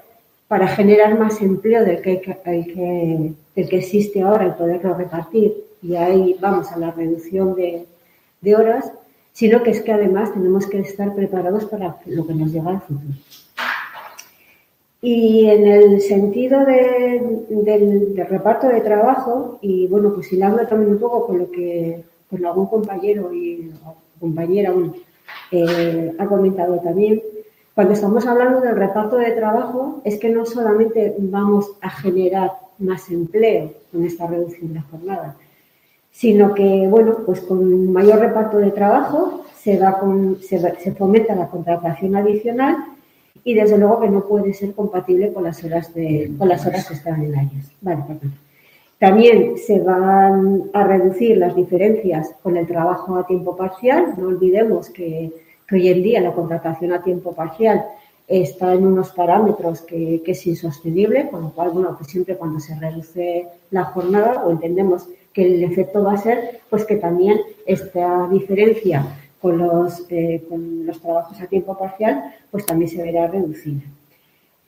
para generar más empleo del que, existe ahora y poderlo repartir. Y ahí vamos a la reducción de, horas, sino que es que además tenemos que estar preparados para lo que nos llega al futuro. Y en el sentido del, reparto de trabajo, y bueno, pues hablo también un poco con lo que algún compañero y compañera eh, ha comentado también, cuando estamos hablando del reparto de trabajo, es que no solamente vamos a generar más empleo con esta reducción de jornada, sino que, bueno, pues con mayor reparto de trabajo se, va se, fomenta la contratación adicional y desde luego que no puede ser compatible con las horas, de, con las horas extraordinarias. Vale, También se van a reducir las diferencias con el trabajo a tiempo parcial. No olvidemos que que hoy en día la contratación a tiempo parcial está en unos parámetros que, es insostenible, con lo cual, bueno, pues siempre cuando se reduce la jornada o entendemos que el efecto va a ser pues que también esta diferencia con los, eh, con los trabajos a tiempo parcial pues también se verá reducida.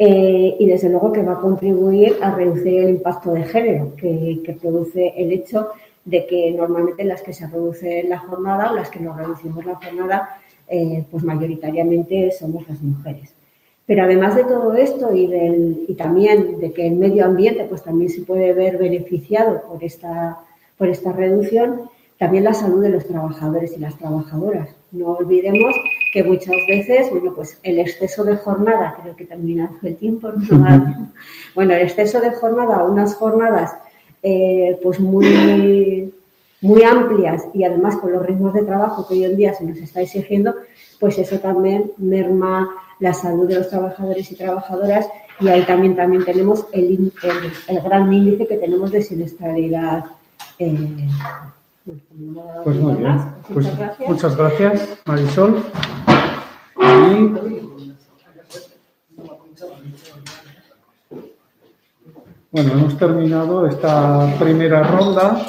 Eh, y desde luego que va a contribuir a reducir el impacto de género que, produce el hecho de que normalmente las que se reduce la jornada o las que nos reducimos la jornada, eh, pues mayoritariamente somos las mujeres. Pero además de todo esto y, del, y también de que el medio ambiente pues también se puede ver beneficiado por esta, por esta reducción, también la salud de los trabajadores y las trabajadoras. No olvidemos que muchas veces, bueno, pues el exceso de jornada, creo que termina el tiempo, bueno, el exceso de jornada, unas jornadas eh, pues muy, muy amplias y además con los ritmos de trabajo que hoy en día se nos está exigiendo, pues eso también merma la salud de los trabajadores y trabajadoras y ahí también, también tenemos el, el, gran índice que tenemos de siniestralidad. Eh,
pues muy bien. Pues muchas, gracias. muchas gracias, Marisol. Bueno, hemos terminado esta primera ronda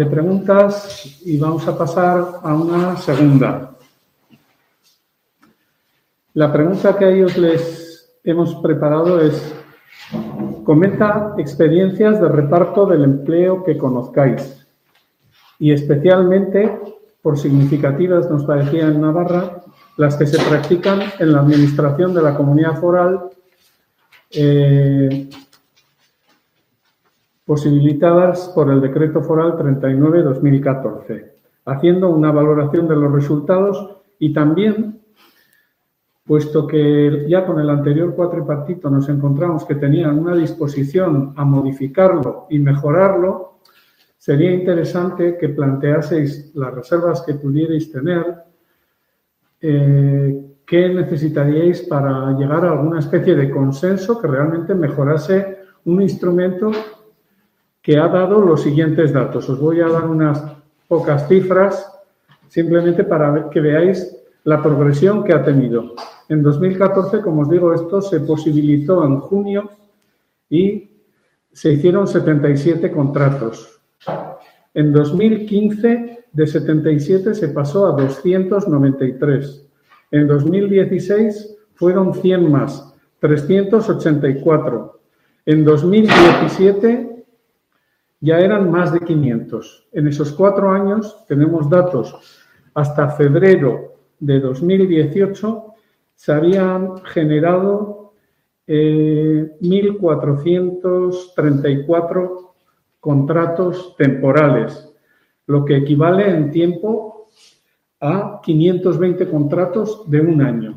de preguntas y vamos a pasar a una segunda. La pregunta que a ellos les hemos preparado es, comenta experiencias de reparto del empleo que conozcáis y especialmente, por significativas nos parecía en Navarra, las que se practican en la administración de la comunidad foral eh, posibilitadas por el Decreto Foral 39-2014, haciendo una valoración de los resultados y también, puesto que ya con el anterior cuatripartito nos encontramos que tenían una disposición a modificarlo y mejorarlo, sería interesante que planteaseis las reservas que pudierais tener, eh, qué necesitaríais para llegar a alguna especie de consenso que realmente mejorase un instrumento que ha dado los siguientes datos. Os voy a dar unas pocas cifras simplemente para que veáis la progresión que ha tenido. En 2014, como os digo, esto se posibilitó en junio y se hicieron 77 contratos. En 2015, de 77 se pasó a 293. En 2016 fueron 100 más, 384. En 2017 ya eran más de 500. En esos cuatro años tenemos datos hasta febrero de 2018 se habían generado 1.434 eh, contratos temporales, lo que equivale en tiempo a 520 contratos de un año.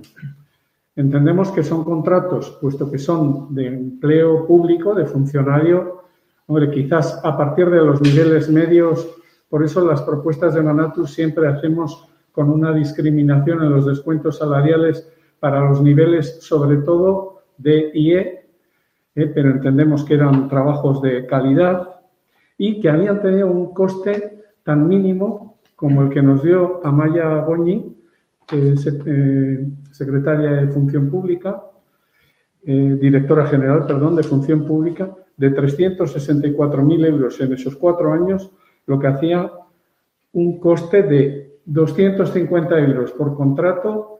Entendemos que son contratos, puesto que son de empleo público, de funcionario, hombre, quizás a partir de los niveles medios, por eso las propuestas de Manatus siempre hacemos con una discriminación en los descuentos salariales para los niveles, sobre todo de IE, eh, pero entendemos que eran trabajos de calidad y que habían tenido un coste tan mínimo como el que nos dio Amaya Goñi, eh, secretaria de Función Pública, eh, directora general, perdón, de Función Pública, de 364.000 euros en esos cuatro años, lo que hacía un coste de 250 euros por contrato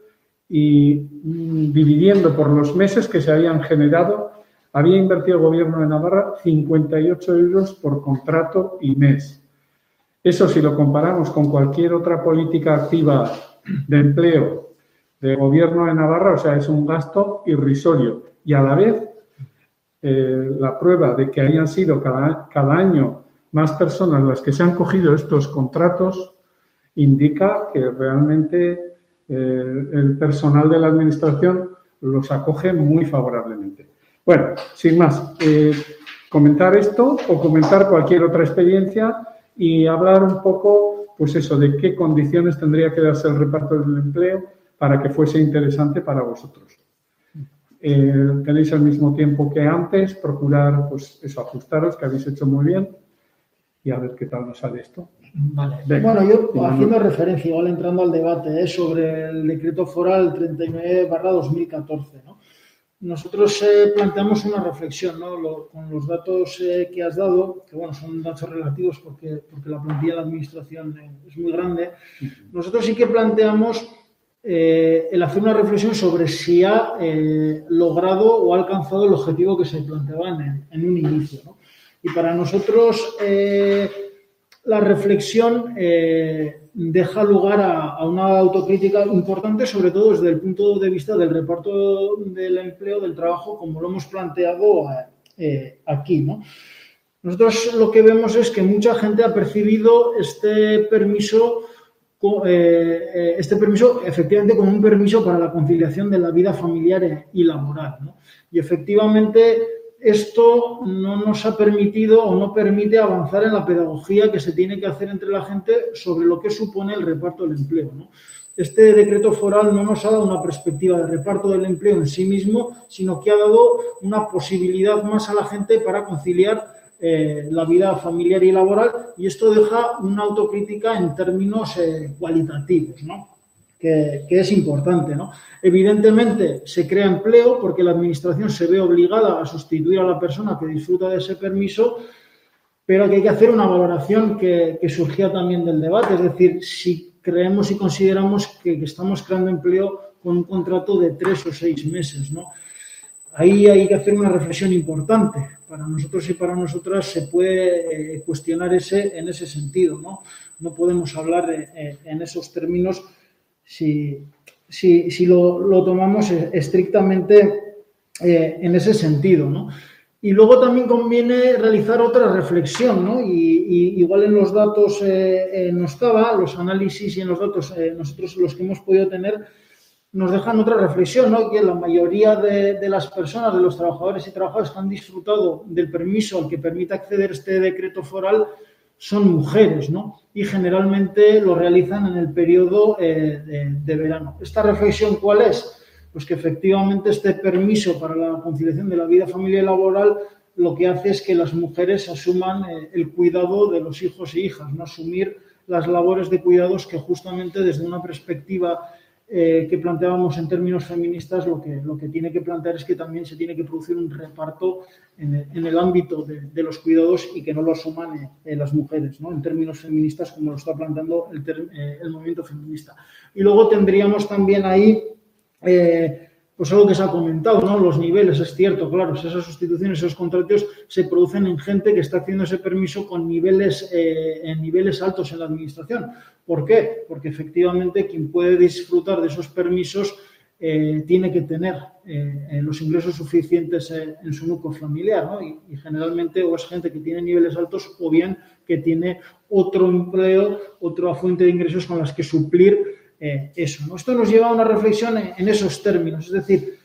y mm, dividiendo por los meses que se habían generado, había invertido el Gobierno de Navarra 58 euros por contrato y mes. Eso si lo comparamos con cualquier otra política activa de empleo del Gobierno de Navarra, o sea, es un gasto irrisorio. Y a la vez, eh, la prueba de que hayan sido cada, año más personas las que se han cogido estos contratos indica que realmente eh, el personal de la Administración los acoge muy favorablemente. Bueno, sin más, eh, comentar esto o comentar cualquier otra experiencia y hablar un poco, pues eso, de qué condiciones tendría que darse el reparto del empleo para que fuese interesante para vosotros. Eh, tenéis el mismo tiempo que antes, procurar, pues eso, ajustaros, que habéis hecho muy bien, y a ver qué tal nos sale esto.
Vale. bueno, yo haciendo referencia, igual entrando al debate ¿eh? sobre el decreto foral 39 2014, ¿no? nosotros eh, planteamos una reflexión ¿no? con los datos eh, que has dado, que bueno, son datos relativos porque, porque la plantilla de la administración eh, es muy grande. Nosotros sí que planteamos el hacer una reflexión sobre si ha logrado o ha alcanzado el objetivo que se planteaba en, un inicio. Y para nosotros la reflexión deja lugar a, una autocrítica importante, sobre todo desde el punto de vista del reparto del empleo, del trabajo, como lo hemos planteado aquí. ¿no? Nosotros lo que vemos es que mucha gente ha percibido este permiso, eh, eh, este permiso efectivamente como un permiso para la conciliación de la vida familiar y laboral. Y efectivamente esto no nos ha permitido o no permite avanzar en la pedagogía que se tiene que hacer entre la gente sobre lo que supone el reparto del empleo. Este decreto foral no nos ha dado una perspectiva de reparto del empleo en sí mismo, sino que ha dado una posibilidad más a la gente para conciliar eh, la vida familiar y laboral y esto deja una autocrítica en términos eh, cualitativos, ¿no? Que, es importante. ¿no? Evidentemente se crea empleo porque la Administración se ve obligada a sustituir a la persona que disfruta de ese permiso, pero que hay que hacer una valoración que, surgía también del debate, es decir, si creemos y consideramos que, que estamos creando empleo con un contrato de tres o seis meses. ¿no? Ahí hay que hacer una reflexión importante. Para nosotros y para nosotras se puede eh, cuestionar ese, en ese sentido. No, no podemos hablar eh, eh, en esos términos si, si, lo, tomamos estrictamente en ese sentido. ¿no? Y luego también conviene realizar otra reflexión, ¿no? Y, igual en los datos no estaba, los análisis y en los datos nosotros los que hemos podido tener, nos dejan otra reflexión, ¿no? que la mayoría de, las personas, de los trabajadores y trabajadoras que han disfrutado del permiso al que permite acceder este decreto foral son mujeres, ¿no? Y generalmente lo realizan en el periodo eh, de, verano. ¿Esta reflexión cuál es? Pues que efectivamente este permiso para la conciliación de la vida familiar y laboral lo que hace es que las mujeres asuman eh, el cuidado de los hijos e hijas, no asumir las labores de cuidados que justamente desde una perspectiva eh, que planteábamos en términos feministas, lo que, lo que tiene que plantear es que también se tiene que producir un reparto en el, ámbito de, los cuidados y que no lo asuman eh, eh, las mujeres, ¿no? en términos feministas, como lo está planteando el, el movimiento feminista. Y luego tendríamos también ahí pues algo que se ha comentado, ¿no? Los niveles, es cierto, claro, esas sustituciones, esos contratos se producen en gente que está haciendo ese permiso con niveles, eh, en niveles altos en la administración. ¿Por qué? Porque efectivamente quien puede disfrutar de esos permisos eh, tiene que tener eh, los ingresos suficientes en su núcleo familiar, ¿no? Y, y, generalmente o es gente que tiene niveles altos o bien que tiene otro empleo, otra fuente de ingresos con las que suplir eh, eso. Esto nos lleva a una reflexión en, esos términos, es decir,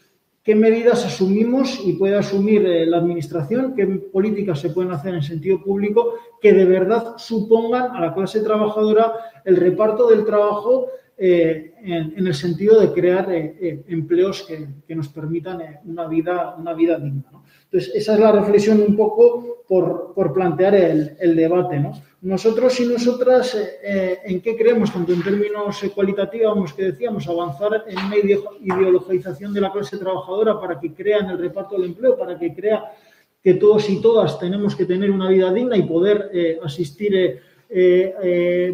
qué medidas asumimos y puede asumir eh, la Administración, qué políticas se pueden hacer en sentido público que de verdad supongan a la clase trabajadora el reparto del trabajo eh, en, el sentido de crear empleos que, nos permitan una, vida, una vida digna. Entonces, esa es la reflexión un poco por, plantear el, debate. ¿no? Nosotros y nosotras, eh, eh, ¿en qué creemos? Tanto en términos cualitativos que decíamos, avanzar en una ideologización de la clase trabajadora para que crean el reparto del empleo, para que crea que todos y todas tenemos que tener una vida digna y poder eh, asistir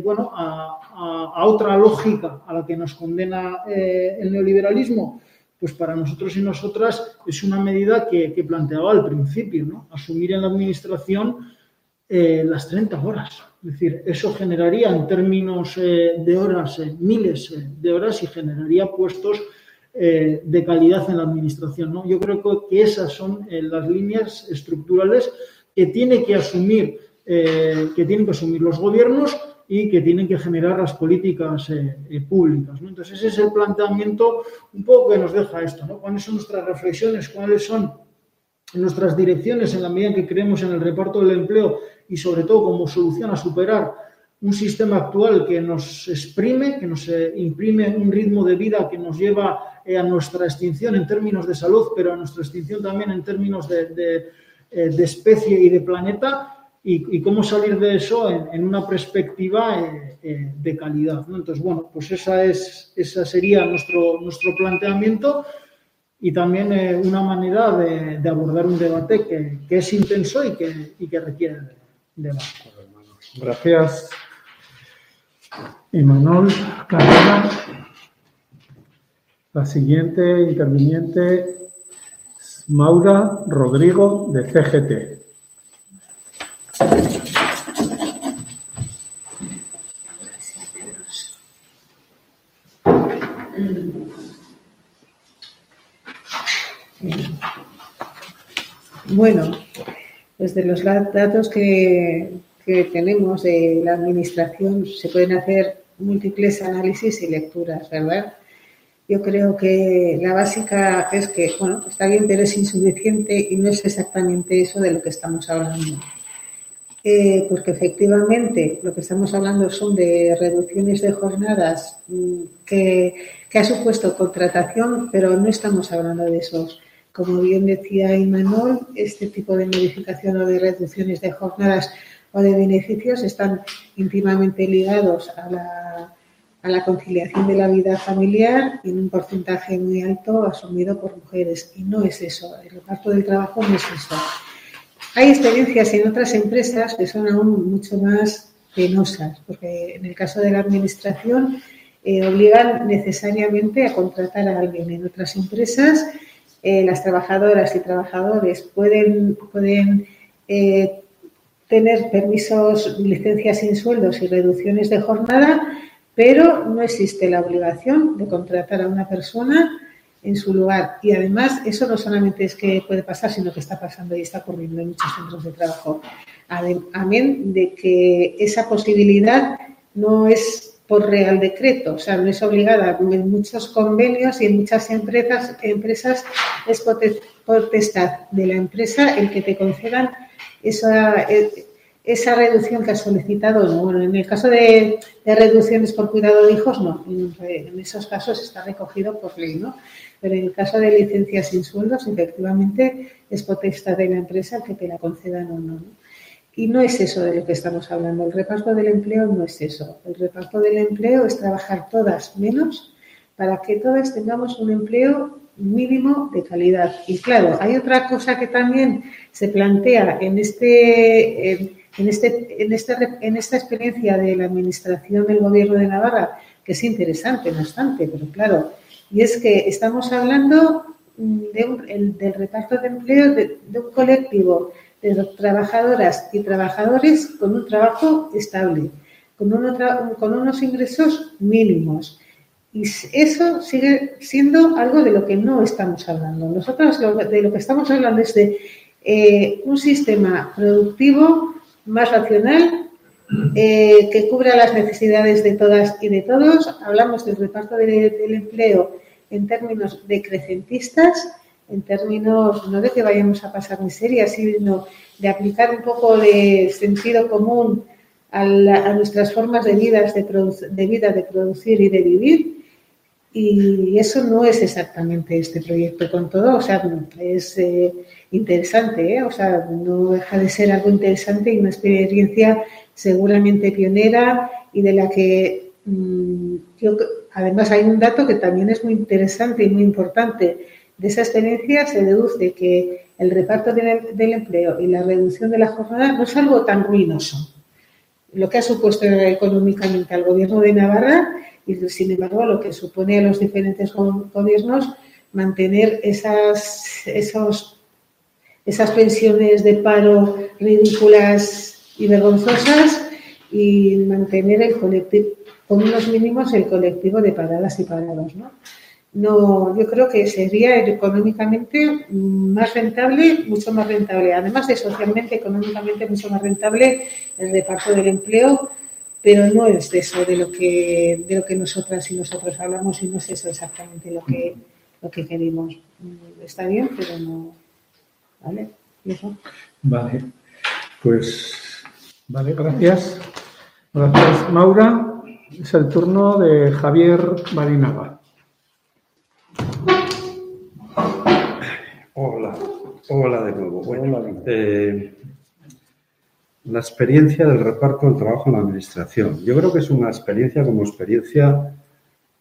bueno, a, otra lógica a la que nos condena el neoliberalismo pues para nosotros y nosotras es una medida que, planteaba al principio, ¿no? Asumir en la administración eh, las 30 horas. Es decir, eso generaría en términos eh, de horas, eh, miles de horas y generaría puestos de calidad en la administración. ¿no? Yo creo que esas son las líneas estructurales que tiene que asumir, que tienen que asumir los gobiernos y que tienen que generar las políticas públicas. Entonces, ese es el planteamiento un poco que nos deja esto. ¿no? ¿Cuáles son nuestras reflexiones? ¿Cuáles son nuestras direcciones en la medida en que creemos en el reparto del empleo y, sobre todo, como solución a superar un sistema actual que nos exprime, que nos eh, imprime un ritmo de vida que nos lleva a nuestra extinción en términos de salud, pero a nuestra extinción también en términos de, de especie y de planeta? y, cómo salir de eso en, una perspectiva eh, eh, de calidad. Entonces, bueno, pues esa, es, esa sería nuestro, nuestro planteamiento y también eh, una manera de, abordar un debate que, es intenso y que, y que requiere de
Gracias. Imanol Carrera. La siguiente interviniente es Maura Rodrigo de CGT.
Bueno, desde los datos que, que tenemos de la administración se pueden hacer múltiples análisis y lecturas, ¿verdad? Yo creo que la básica es que, bueno, está bien, pero es insuficiente y no es exactamente eso de lo que estamos hablando. Eh, porque efectivamente lo que estamos hablando son de reducciones de jornadas mm, que, que, ha supuesto contratación, pero no estamos hablando de esos. Como bien decía Imanol, este tipo de modificación o de reducciones de jornadas o de beneficios están íntimamente ligados a la, a la conciliación de la vida familiar en un porcentaje muy alto asumido por mujeres. Y no es eso, el reparto del trabajo no es eso. Hay experiencias en otras empresas que son aún mucho más penosas, porque en el caso de la administración eh, obligan necesariamente a contratar a alguien. En otras empresas, eh, las trabajadoras y trabajadores pueden, pueden eh, tener permisos, licencias sin sueldos y reducciones de jornada, pero no existe la obligación de contratar a una persona en su lugar. Y además, eso no solamente es que puede pasar, sino que está pasando y está ocurriendo en muchos centros de trabajo. Amén de que esa posibilidad no es por real decreto, o sea, no es obligada. En muchos convenios y en muchas empresas, empresas es potestad de la empresa el que te concedan esa, esa reducción que has solicitado. Bueno, en el caso de, reducciones por cuidado de hijos, no. En, esos casos está recogido por ley, ¿no? Pero en el caso de licencias sin sueldos, efectivamente, es potestad de la empresa el que te la concedan o no. Y no es eso de lo que estamos hablando. El reparto del empleo no es eso. El reparto del empleo es trabajar todas menos para que todas tengamos un empleo mínimo de calidad. Y claro, hay otra cosa que también se plantea en este, en, este, en, esta, en esta experiencia de la administración del gobierno de Navarra, que es interesante, bastante, pero claro, y es que estamos hablando de del reparto de empleo de, un colectivo trabajadoras y trabajadores con un trabajo estable, con, unos ingresos mínimos y eso sigue siendo algo de lo que no estamos hablando. Nosotros de lo que estamos hablando es de eh, un sistema productivo más racional eh, que cubra las necesidades de todas y de todos. Hablamos del reparto del empleo en términos decrecentistas, en términos no de que vayamos a pasar miseria, sino de aplicar un poco de sentido común a, nuestras formas de, vida de vida, de producir y de vivir y eso no es exactamente este proyecto con todo, o sea, es eh, interesante, ¿eh? o sea, no deja de ser algo interesante y una experiencia seguramente pionera y de la que mm, además hay un dato que también es muy interesante y muy importante. De esa experiencia se deduce que el reparto del, del empleo y la reducción de la jornada no es algo tan ruinoso. Lo que ha supuesto económicamente al gobierno de Navarra y sin embargo lo que supone a los diferentes gobiernos mantener esas, pensiones de paro ridículas y vergonzosas y mantener con unos mínimos el colectivo de paradas y parados. ¿no? No, yo creo que sería económicamente más rentable, mucho más rentable, además de socialmente, económicamente mucho más rentable el reparto del empleo pero no es de eso de lo que de lo que nosotras y nosotros hablamos y no es eso exactamente lo que lo que queremos. Está bien pero no vale eso
vale. Pues vale gracias. Gracias Maura. Es el turno de Javier Marinaga
hola hola de nuevo. Bueno, hola, eh, la experiencia del reparto del trabajo en la administración. Yo creo que es una experiencia como experiencia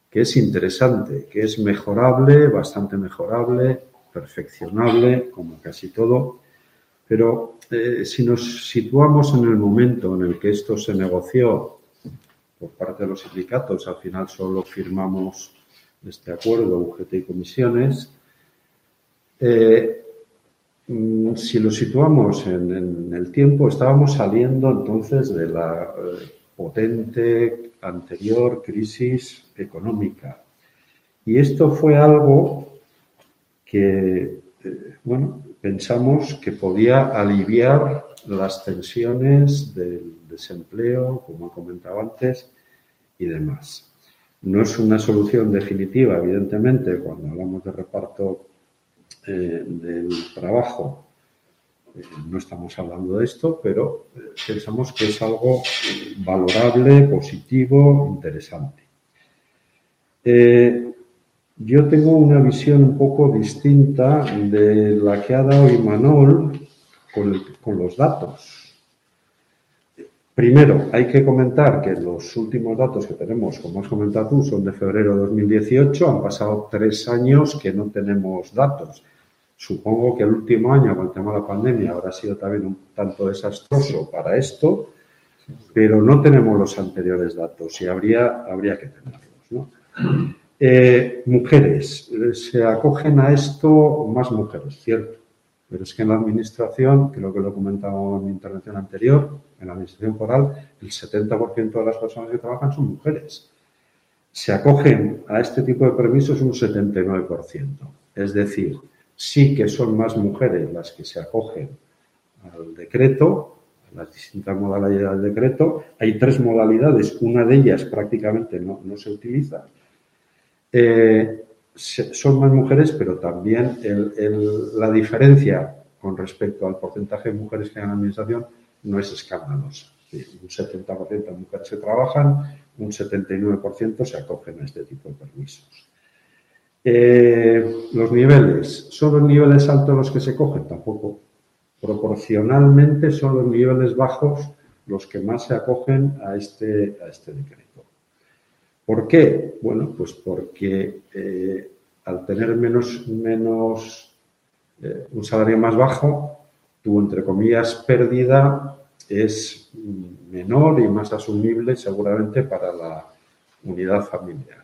que es interesante, que es mejorable, bastante mejorable, perfeccionable, como casi todo, pero eh, si nos situamos en el momento en el que esto se negoció por parte de los sindicatos, al final solo firmamos este acuerdo, UGT y comisiones, eh, Mm, si lo situamos en, el tiempo, estábamos saliendo entonces de la eh, potente anterior crisis económica. Y esto fue algo que, eh, bueno, pensamos que podía aliviar las tensiones del desempleo, como he comentado antes, y demás. No es una solución definitiva, evidentemente, cuando hablamos de reparto eh, del trabajo. Eh, no estamos hablando de esto, pero eh, pensamos que es algo valorable, positivo, interesante. yo tengo una visión un poco distinta de la que ha dado Imanol con, con los datos. Primero, hay que comentar que los últimos datos que tenemos, como has comentado tú, son de febrero de 2018. Han pasado tres años que no tenemos datos. Supongo que el último año, con el tema de la pandemia, habrá sido también un tanto desastroso para esto, pero no tenemos los anteriores datos y habría, habría que tenerlos. Eh, mujeres, se acogen a esto más mujeres, cierto pero es que en la administración, creo que lo he comentado en mi intervención anterior, en la administración foral, el 70% de las personas que trabajan son mujeres. Se acogen a este tipo de permisos un 79%. Es decir, sí que son más mujeres las que se acogen al decreto, a las distintas modalidades del decreto. Hay tres modalidades, una de ellas prácticamente no, se utiliza. Eh, son más mujeres, pero también la diferencia con respecto al porcentaje de mujeres que hay en la administración no es escandalosa. Un 70% de mujeres que trabajan, un 79% se acogen a este tipo de permisos. Eh, los niveles, ¿son los niveles altos los que se cogen? Tampoco. Proporcionalmente son los niveles bajos los que más se acogen a este, a este decreto. ¿Por qué? Bueno, pues porque eh, al tener menos, menos eh, un salario más bajo, tu, entre comillas, pérdida es menor y más asumible seguramente para la unidad familiar.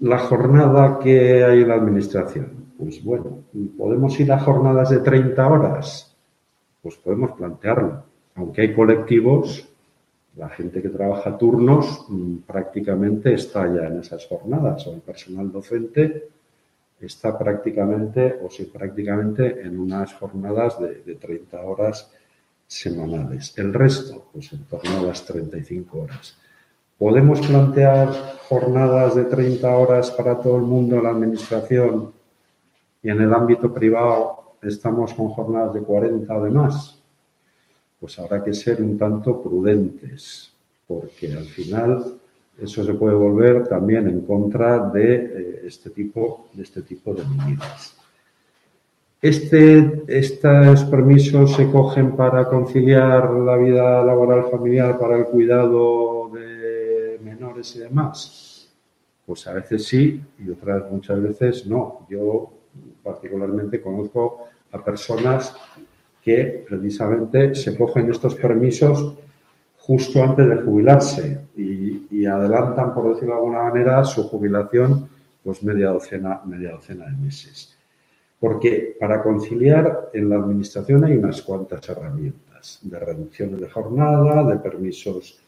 La jornada que hay en la administración, pues bueno, ¿podemos ir a jornadas de 30 horas? Pues podemos plantearlo, aunque hay colectivos la gente que trabaja turnos mm, prácticamente está ya en esas jornadas, o el personal docente está prácticamente, o sí, prácticamente en unas jornadas de, 30 horas semanales. El resto, pues en torno a las 35 horas. ¿Podemos plantear jornadas de 30 horas para todo el mundo en la administración y en el ámbito privado estamos con jornadas de 40 o de más? pues habrá que ser un tanto prudentes, porque al final eso se puede volver también en contra de eh, este tipo de, este tipo de medidas. Este, estos permisos se cogen para conciliar la vida laboral familiar, para el cuidado de menores y demás. Pues a veces sí y otras muchas veces no. Yo particularmente conozco a personas que precisamente se cogen estos permisos justo antes de jubilarse y, adelantan, por decirlo de alguna manera, su jubilación pues media docena, media docena de meses. Porque para conciliar en la administración hay unas cuantas herramientas de reducciones de jornada, de permisos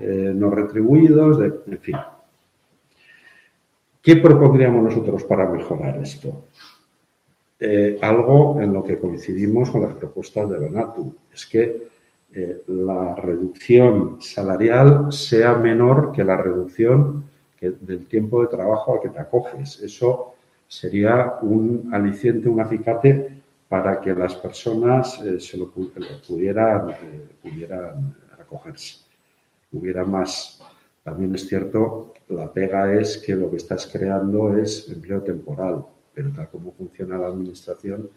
eh, no retribuidos, en fin. ¿Qué propondríamos nosotros para mejorar esto? Eh, algo en lo que coincidimos con las propuestas de Benatu, es que eh, la reducción salarial sea menor que la reducción del tiempo de trabajo al que te acoges. Eso sería un aliciente, un acicate para que las personas eh, se lo, pudieran, pudieran acogerse. Hubiera más. También es cierto, la pega es que lo que estás creando es empleo temporal pero tal como funciona la administración,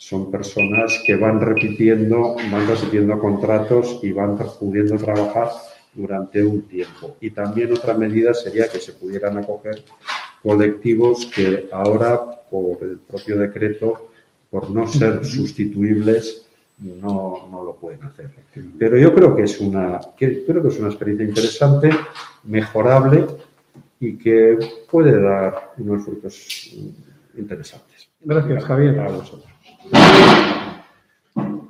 son personas que van repitiendo, van repitiendo contratos y van pudiendo trabajar durante un tiempo. Y también otra medida sería que se pudieran acoger colectivos que ahora, por el propio decreto, por no ser sustituibles, no, no lo pueden hacer. Pero yo creo que es una, creo que es una experiencia interesante, mejorable y que puede dar unos frutos interesantes.
Gracias, Javier. A vosotros.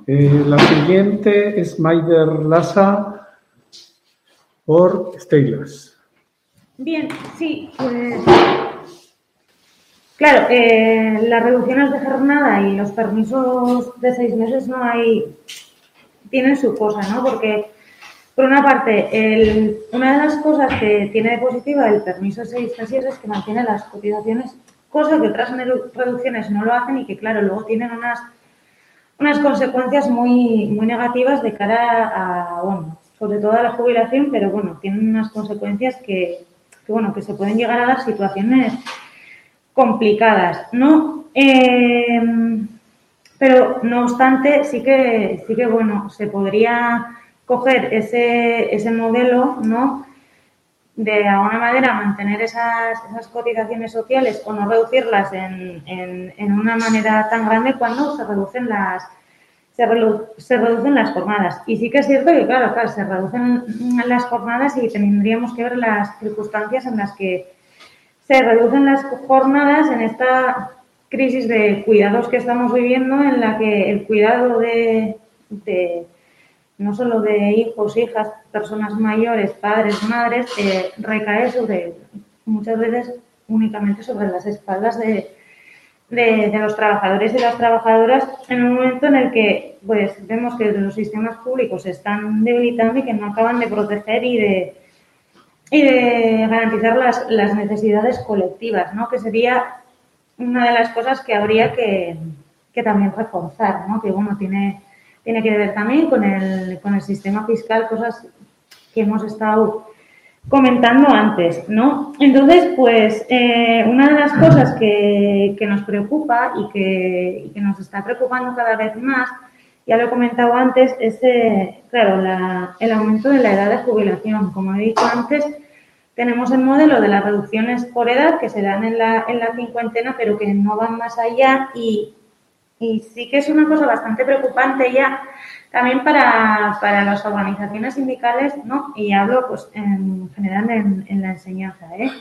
Eh, la siguiente es Maider Lassa por Steilers.
Bien, sí, pues Claro, eh, las reducciones de jornada y los permisos de seis meses no hay, tienen su cosa, ¿no? Porque, por una parte, una de las cosas que tiene de positiva el permiso de seis meses es que mantiene las cotizaciones, cosa que otras reducciones no lo hacen y que, claro, luego tienen unas, unas consecuencias muy, muy negativas de cara a, bueno, sobre todo a la jubilación, pero bueno, tienen unas consecuencias que, que bueno, que se pueden llegar a dar situaciones complicadas, ¿no? Eh, pero no obstante, sí que, sí que bueno, se podría coger ese, ese modelo, ¿no? De alguna manera mantener esas, esas cotizaciones sociales o no reducirlas en, en, una manera tan grande cuando se reducen las se, se, reducen las jornadas. Y sí que es cierto que, claro, claro, se reducen las jornadas y tendríamos que ver las circunstancias en las que se reducen las jornadas en esta crisis de cuidados que estamos viviendo, en la que el cuidado de, no solo de hijos, hijas, personas mayores, padres, madres, eh, recae sobre muchas veces únicamente sobre las espaldas de, de, los trabajadores y las trabajadoras en un momento en el que pues vemos que los sistemas públicos se están debilitando y que no acaban de proteger y de y de garantizar las, las necesidades colectivas, ¿no? que sería una de las cosas que habría que, que también reforzar, ¿no? que bueno, tiene, tiene que ver también con el, con el sistema fiscal, cosas que hemos estado comentando antes, ¿no? Entonces, pues, eh, una de las cosas que, que nos preocupa y que, y que, nos está preocupando cada vez más, ya lo he comentado antes, es, eh, claro, la, el aumento de la edad de jubilación. Como he dicho antes, tenemos el modelo de las reducciones por edad que se dan en la, en la cincuentena, pero que no van más allá y, y sí que es una cosa bastante preocupante ya también para, para las organizaciones sindicales, ¿no? Y hablo pues en general en, en la enseñanza, ¿eh?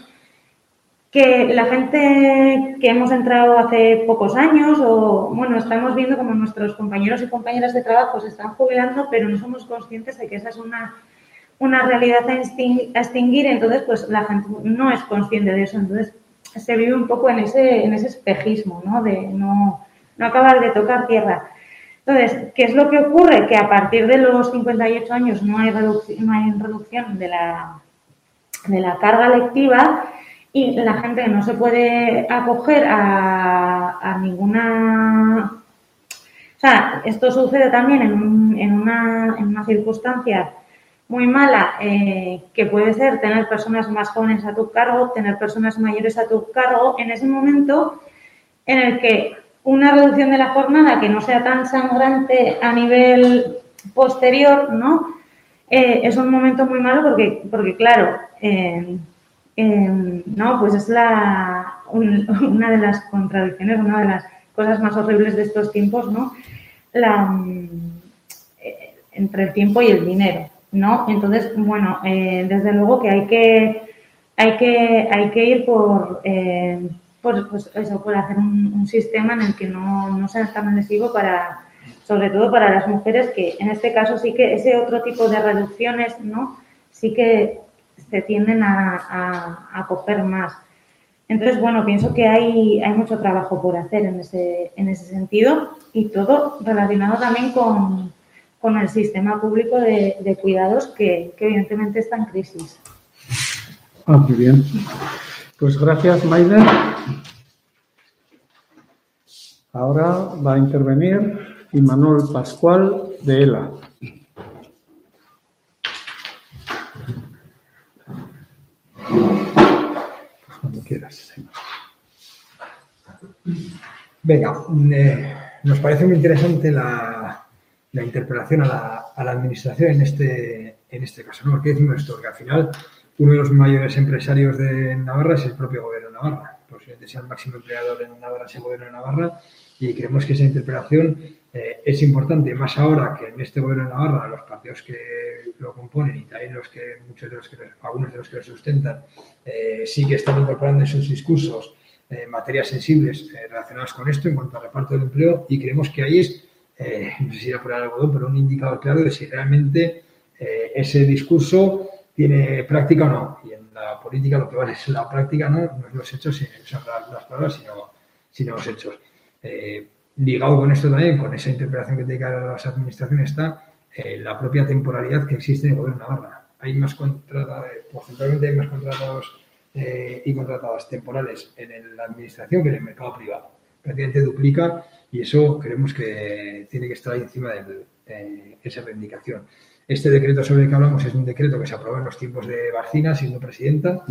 que la gente que hemos entrado hace pocos años o, bueno, estamos viendo como nuestros compañeros y compañeras de trabajo se están jubilando, pero no somos conscientes de que esa es una una realidad a extinguir, entonces pues la gente no es consciente de eso, entonces se vive un poco en ese, en ese espejismo, ¿no? De no, no acabar de tocar tierra. Entonces, ¿qué es lo que ocurre? Que a partir de los 58 años no hay, reducción, no hay reducción de la, de la carga lectiva y la gente no se puede acoger a, ninguna... O sea, esto sucede también en, en, una, en una circunstancia muy mala, eh, que puede ser tener personas más jóvenes a tu cargo, tener personas mayores a tu cargo, en ese momento en el que una reducción de la jornada que no sea tan sangrante a nivel posterior, ¿no? Eh, es un momento muy malo porque, porque claro, eh, no, pues es la, una de las contradicciones, una de las cosas más horribles de estos tiempos, ¿no? La, entre el tiempo y el dinero. ¿no? Entonces, bueno, eh, desde luego que hay que, hay que, hay que ir por, eh, por, pues eso, por hacer un, sistema en el que no, no sea tan lesivo para, sobre todo para las mujeres, que en este caso sí que ese otro tipo de reducciones, ¿no? Sí que se tienden a, a, coger más. Entonces, bueno, pienso que hay, hay mucho trabajo por hacer en ese, en ese sentido y todo relacionado también con, con el sistema público de, cuidados que, evidentemente está en crisis.
Ah, muy bien. Pues gracias, Maider. Ahora va a intervenir Imanol Pascual de ELA.
Cuando quieras. Venga, eh, nos parece muy interesante la, la interpelación a la, a la administración en este, en este caso. ¿no? ¿Por qué decimos esto? Porque al final uno de los mayores empresarios de Navarra es el propio gobierno de Navarra. Posiblemente sea el máximo empleador en Navarra, es el gobierno de Navarra, y creemos que esa interpelación eh, es importante, más ahora que en este gobierno de Navarra los partidos que lo componen y también los que, muchos de los que, algunos de los que lo sustentan, eh, sí que están incorporando en sus discursos eh, materias sensibles relacionadas con esto en cuanto al reparto del empleo, y creemos que ahí es eh, no sé si era por el algodón, pero un indicador claro de si realmente eh, ese discurso tiene práctica o no. Y en, la política lo que vale es la práctica, no, no es los hechos, son las palabras, sino, sino los hechos. Eh, ligado con esto también, con esa interpretación que tiene que dar las administraciones, está eh, la propia temporalidad que existe en el gobierno de Navarra. Hay más contratados, porcentualmente hay más contratados eh, y contratadas temporales en la administración que en el mercado privado. Prácticamente duplica y eso creemos que tiene que estar ahí encima de esa reivindicación. Este decreto sobre el que hablamos es un decreto que se aprobó en los tiempos de Barcina, siendo presidenta,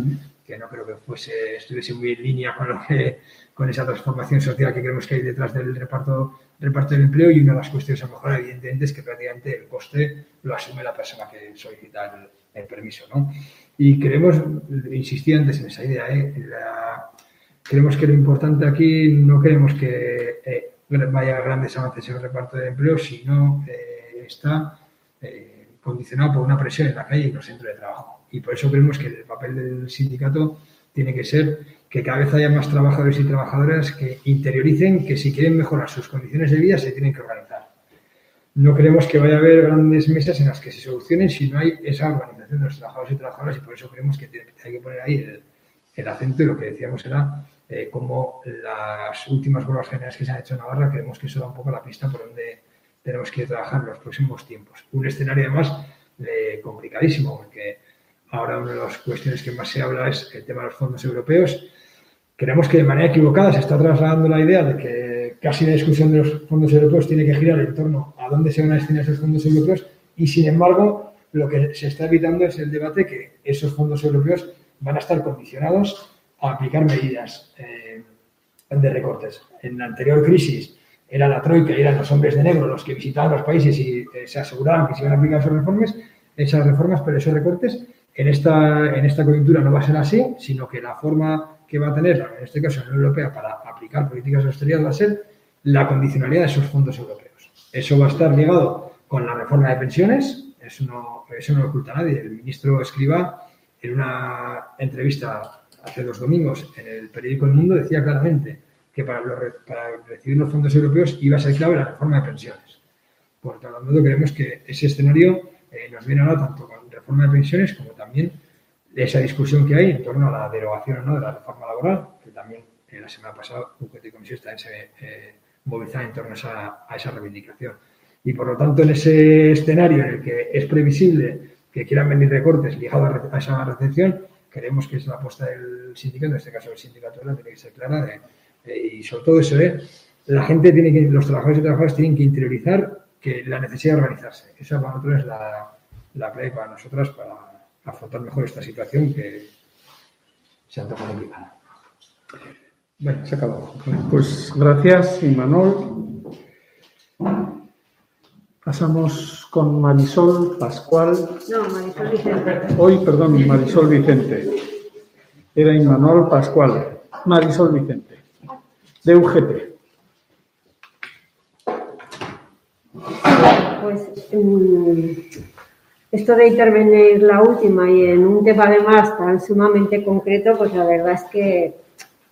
que no creo que fuese, estuviese muy en línea con, lo que, con esa transformación social que creemos que hay detrás del reparto, reparto del empleo. Y una de las cuestiones a lo mejor, evidentemente, es que prácticamente el coste lo asume la persona que solicita el, permiso. ¿no? Y queremos, insistí antes en esa idea, ¿eh? creemos que lo importante aquí no queremos que eh, vaya grandes avances en el reparto del empleo, sino eh, está condicionado por una presión en la calle y en los centros de trabajo. Y por eso creemos que el papel del sindicato tiene que ser que cada vez haya más trabajadores y trabajadoras que interioricen que si quieren mejorar sus condiciones de vida se tienen que organizar. No creemos que vaya a haber grandes mesas en las que se solucionen si no hay esa organización de los trabajadores y trabajadoras y por eso creemos que hay que poner ahí el, acento y lo que decíamos era eh, como las últimas huelgas generales que se han hecho en Navarra, creemos que eso da un poco la pista por donde tenemos que trabajar en los próximos tiempos. Un escenario además eh, complicadísimo, porque ahora una de las cuestiones que más se habla es el tema de los fondos europeos. Creemos que de manera equivocada se está trasladando la idea de que casi la discusión de los fondos europeos tiene que girar en torno a dónde se van a destinar esos fondos europeos y, sin embargo, lo que se está evitando es el debate que esos fondos europeos van a estar condicionados a aplicar medidas eh, de recortes. En la anterior crisis, era la troika eran los hombres de negro los que visitaban los países y eh, se aseguraban que se iban a aplicar esas reformas, esas reformas, pero esos recortes. En esta, en esta coyuntura no va a ser así, sino que la forma que va a tener, en este caso la Unión Europea, para aplicar políticas de austeridad va a ser la condicionalidad de esos fondos europeos. Eso va a estar ligado con la reforma de pensiones, eso no, eso no lo oculta nadie. El ministro Escriba, en una entrevista hace dos domingos en el periódico El Mundo, decía claramente que para, recibir los fondos europeos iba a ser clave la reforma de pensiones. Por tanto, creemos que ese escenario eh, nos viene ahora tanto con reforma de pensiones como también de esa discusión que hay en torno a la derogación no de la reforma laboral, que también eh, la semana pasada UGT y Comisión también se eh, movilizaron en torno a esa, a esa reivindicación. Y por lo tanto, en ese escenario en el que es previsible que quieran venir recortes ligados a esa recepción, creemos que es la apuesta del sindicato, en este caso el sindicato tiene que ser clara de y sobre todo eso, ¿eh? la gente tiene que, los trabajadores y trabajadoras tienen que interiorizar que la necesidad de organizarse. Esa para nosotros es la, la clave para nosotras para afrontar mejor esta situación que se antoja complicada.
Bueno, se acabó. Pues gracias, Imanol. Pasamos con Marisol Pascual.
No, Marisol Vicente.
Hoy, perdón, Marisol Vicente. Era Imanol Pascual. Marisol Vicente de UGT.
Pues mm, esto de intervenir la última y en un tema además tan sumamente concreto, pues la verdad es que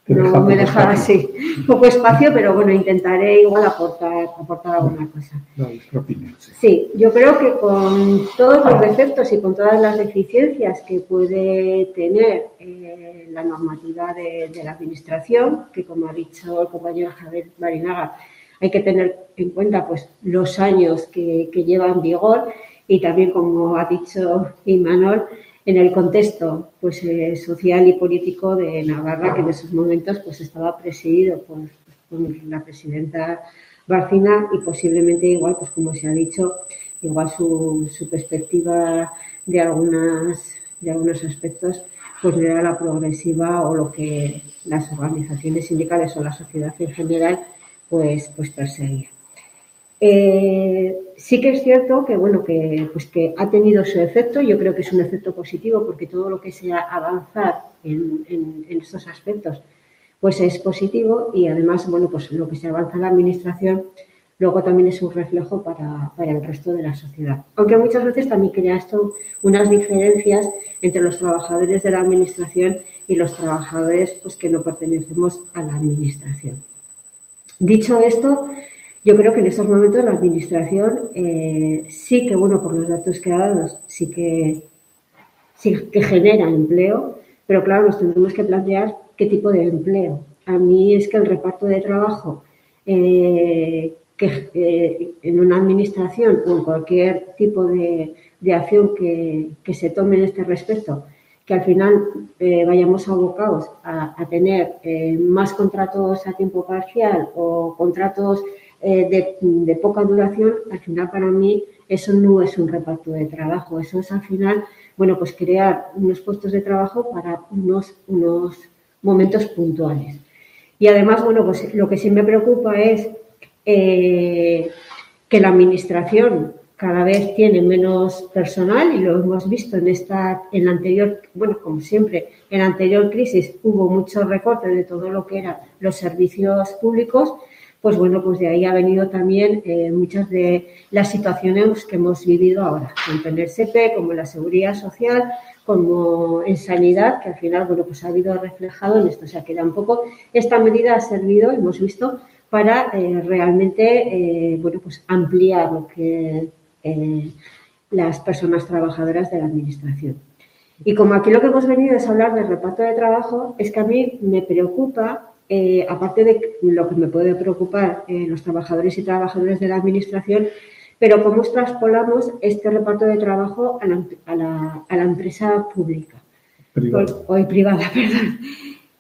no me deja así poco espacio, pero bueno, intentaré igual aportar, aportar alguna cosa. sí. yo creo que con todos los defectos y con todas las deficiencias que puede tener eh, la normativa de, la Administración, que como ha dicho el compañero Javier Marinaga, hay que tener en cuenta pues los años que, que lleva en vigor y también, como ha dicho Imanol, en el contexto pues, eh, social y político de Navarra, que en esos momentos pues, estaba presidido por, la presidenta Barcina y posiblemente igual, pues como se ha dicho, igual su, perspectiva de algunas de algunos aspectos pues era la progresiva o lo que las organizaciones sindicales o la sociedad en general pues pues perseguía. Eh, sí que es cierto que bueno que pues que ha tenido su efecto. Yo creo que es un efecto positivo porque todo lo que sea avanzar en, estos aspectos pues es positivo y además bueno pues lo que se avanza en la administración luego también es un reflejo para, para, el resto de la sociedad. Aunque muchas veces también crea esto unas diferencias entre los trabajadores de la administración y los trabajadores pues que no pertenecemos a la administración. Dicho esto, yo creo que en estos momentos la Administración eh, sí que, bueno, por los datos que ha dado, sí que, que genera empleo, pero claro, nos tenemos que plantear qué tipo de empleo. A mí es que el reparto de trabajo eh, que eh, en una administración o en cualquier tipo de, acción que, se tome en este respecto, que al final vayamos abocados a, tener más contratos a tiempo parcial o contratos de, de, poca duración, al final para mí eso no es un reparto de trabajo, eso es al final bueno, pues crear unos puestos de trabajo para unos, unos momentos puntuales. Y además, bueno, pues lo que sí me preocupa es eh, que la administración cada vez tiene menos personal y lo hemos visto en esta, en la anterior, bueno, como siempre, en la anterior crisis hubo muchos recortes de todo lo que eran los servicios públicos pues bueno, pues de ahí ha venido también eh, muchas de las situaciones que hemos vivido ahora, tanto en el CP como en la seguridad social, como en sanidad, que al final, bueno, pues ha habido reflejado en esto. O sea, que tampoco esta medida ha servido, hemos visto, para eh, realmente, eh, bueno, pues ampliar lo que las personas trabajadoras de la administración. Y como aquí lo que hemos venido es hablar del reparto de trabajo, es que a mí me preocupa eh, aparte de lo que me puede preocupar eh, los trabajadores y trabajadoras de la Administración, pero cómo traspolamos este reparto de trabajo a la, empresa pública. O, privada, perdón.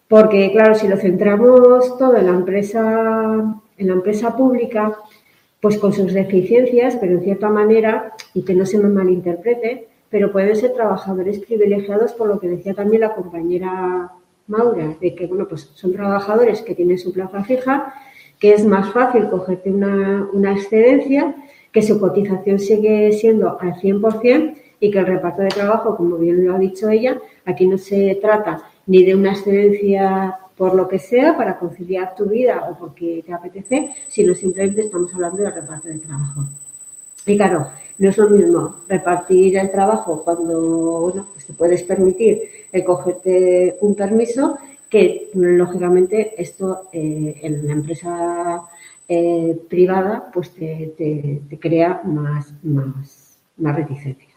Porque, claro, si lo centramos todo en la empresa, en la empresa pública, pues con sus deficiencias, pero en cierta manera, y que no se me malinterprete, pero pueden ser trabajadores privilegiados por lo que decía también la compañera Maura, de que bueno, pues son trabajadores que tienen su plaza fija, que es más fácil cogerte una, excedencia, que su cotización sigue siendo al 100% y que el reparto de trabajo, como bien lo ha dicho ella, aquí no se trata ni de una excedencia por lo que sea, para conciliar tu vida o porque te apetece, sino simplemente estamos hablando del reparto de trabajo. Y claro, no es lo mismo repartir el trabajo cuando bueno, pues te puedes permitir el cogerte un permiso que lógicamente esto eh, en la empresa eh, privada pues te, crea más, más, más, reticencias.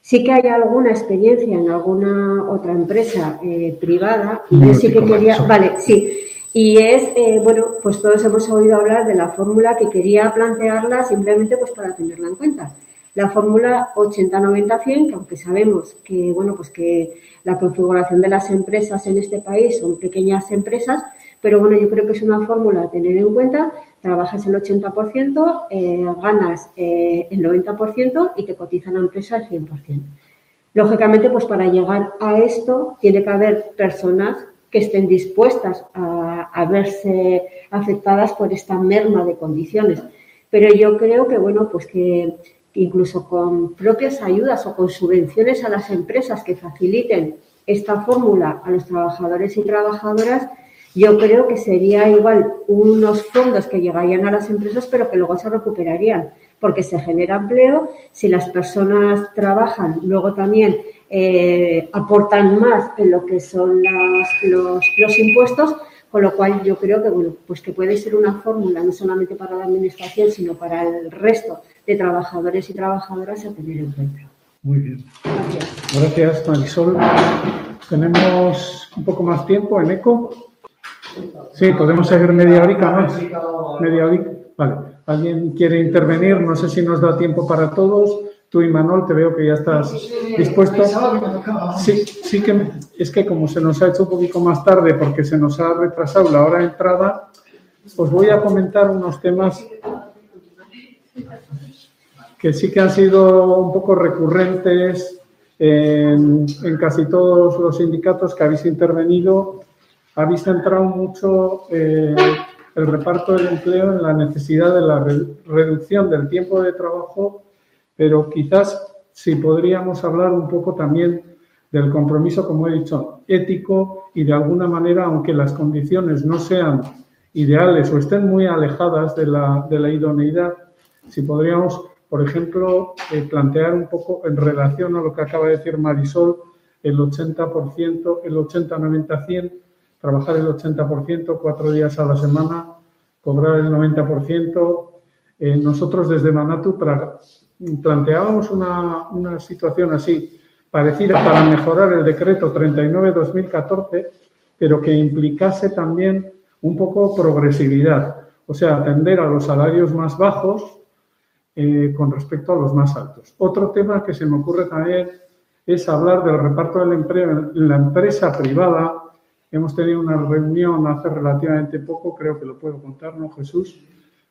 Sí que hay alguna experiencia en alguna otra empresa eh, privada y yo sí que quería, vale, sí, y es, bueno, pues todos hemos oído hablar de la fórmula que quería plantearla simplemente pues para tenerla en cuenta la fórmula 80-90-100, que aunque sabemos que, bueno, pues que la configuración de las empresas en este país son pequeñas empresas, pero bueno, yo creo que es una fórmula a tener en cuenta. Trabajas el 80%, eh, ganas eh, el 90% y te cotiza la empresa el 100%. Lógicamente, pues para llegar a esto tiene que haber personas que estén dispuestas a, verse afectadas por esta merma de condiciones. Pero yo creo que, bueno, pues que incluso con propias ayudas o con subvenciones a las empresas que faciliten esta fórmula a los trabajadores y trabajadoras, yo creo que sería igual unos fondos que llegarían a las empresas, pero que luego se recuperarían, porque se genera empleo, si las personas trabajan, luego también eh, aportan más en lo que son los, los impuestos, con lo cual yo creo que bueno, pues que puede ser una fórmula no solamente para la administración, sino para el resto de trabajadores y trabajadoras a tener en cuenta.
Muy bien. Gracias. Marisol. Tenemos un poco más tiempo en ECO. Sí, podemos seguir media horita más. Media horita. Vale. ¿Alguien quiere intervenir? No sé si nos da tiempo para todos. Tú y Manuel, te veo que ya estás dispuesto. Sí, sí que es que como se nos ha hecho un poquito más tarde porque se nos ha retrasado la hora de entrada, os voy a comentar unos temas que sí que han sido un poco recurrentes en, casi todos los sindicatos que habéis intervenido. Habéis centrado mucho eh, el reparto del empleo en la necesidad de la reducción del tiempo de trabajo, pero quizás si podríamos hablar un poco también del compromiso, como he dicho, ético y de alguna manera, aunque las condiciones no sean ideales o estén muy alejadas de la, de la idoneidad, si podríamos por ejemplo, eh, plantear un poco en relación a lo que acaba de decir Marisol, el 80%, el 80-90-100, trabajar el 80%, cuatro días a la semana, cobrar el 90%. Eh, nosotros desde Manatu planteábamos una, una, situación así. parecida para mejorar el decreto 39-2014, pero que implicase también un poco progresividad, o sea, atender a los salarios más bajos eh, con respecto a los más altos. Otro tema que se me ocurre también es hablar del reparto del empleo en la empresa privada. Hemos tenido una reunión hace relativamente poco, creo que lo puedo contar, ¿no, Jesús?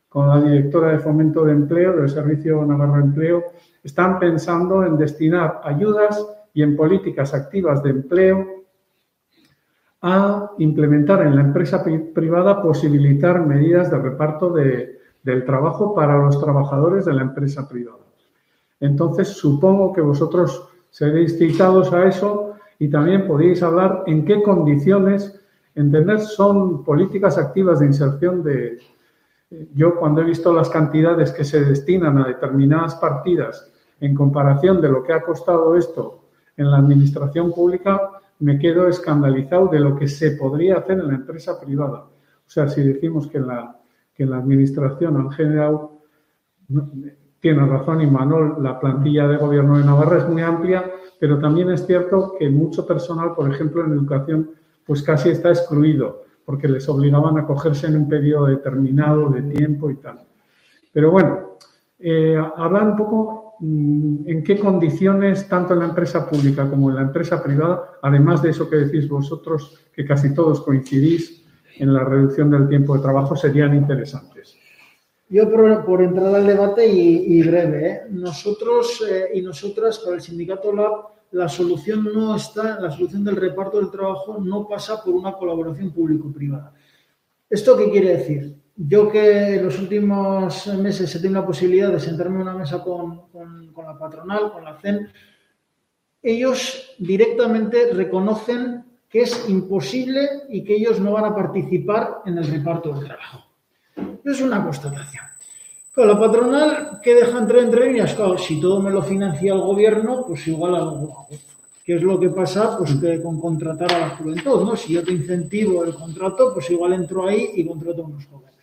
Con la directora de Fomento de Empleo del Servicio Navarro de Empleo. Están pensando en destinar ayudas y en políticas activas de empleo a implementar en la empresa privada posibilitar medidas de reparto del trabajo para los trabajadores de la empresa privada. Entonces, supongo que vosotros seréis citados a eso y también podéis hablar en qué condiciones, entender, son políticas activas de inserción de... Yo cuando he visto las cantidades que se destinan a determinadas partidas en comparación de lo que ha costado esto en la administración pública, me quedo escandalizado de lo que se podría hacer en la empresa privada. O sea, si decimos que la, que la administración han generado, tiene razón y Manuel, la plantilla de gobierno de Navarra es muy amplia, pero también es cierto que mucho personal, por ejemplo, en educación, pues casi está excluido, porque les obligaban a cogerse en un periodo determinado de tiempo y tal. Pero bueno, eh, hablar un poco Mm, en qué condiciones, tanto en la empresa pública como en la empresa privada, además de eso que decís vosotros, que casi todos coincidís en la reducción del tiempo de trabajo, serían interesantes.
Yo por, entrar al debate y, breve, ¿eh? nosotros eh, y nosotras para el sindicato Lab la solución no está, la solución del reparto del trabajo no pasa por una colaboración público-privada. ¿Esto qué quiere decir? Yo que en los últimos meses he tenido la posibilidad de sentarme en una mesa con, la patronal, con la CEN, ellos directamente reconocen que es imposible y que ellos no van a participar en el reparto del trabajo. Es una constatación. La patronal, ¿qué deja entre entre líneas? Claro, si todo me lo financia el gobierno, pues igual algo ¿Qué es lo que pasa? Pues que con contratar a la juventud, ¿no? Si yo te incentivo el contrato, pues igual entro ahí y contrato a unos jóvenes.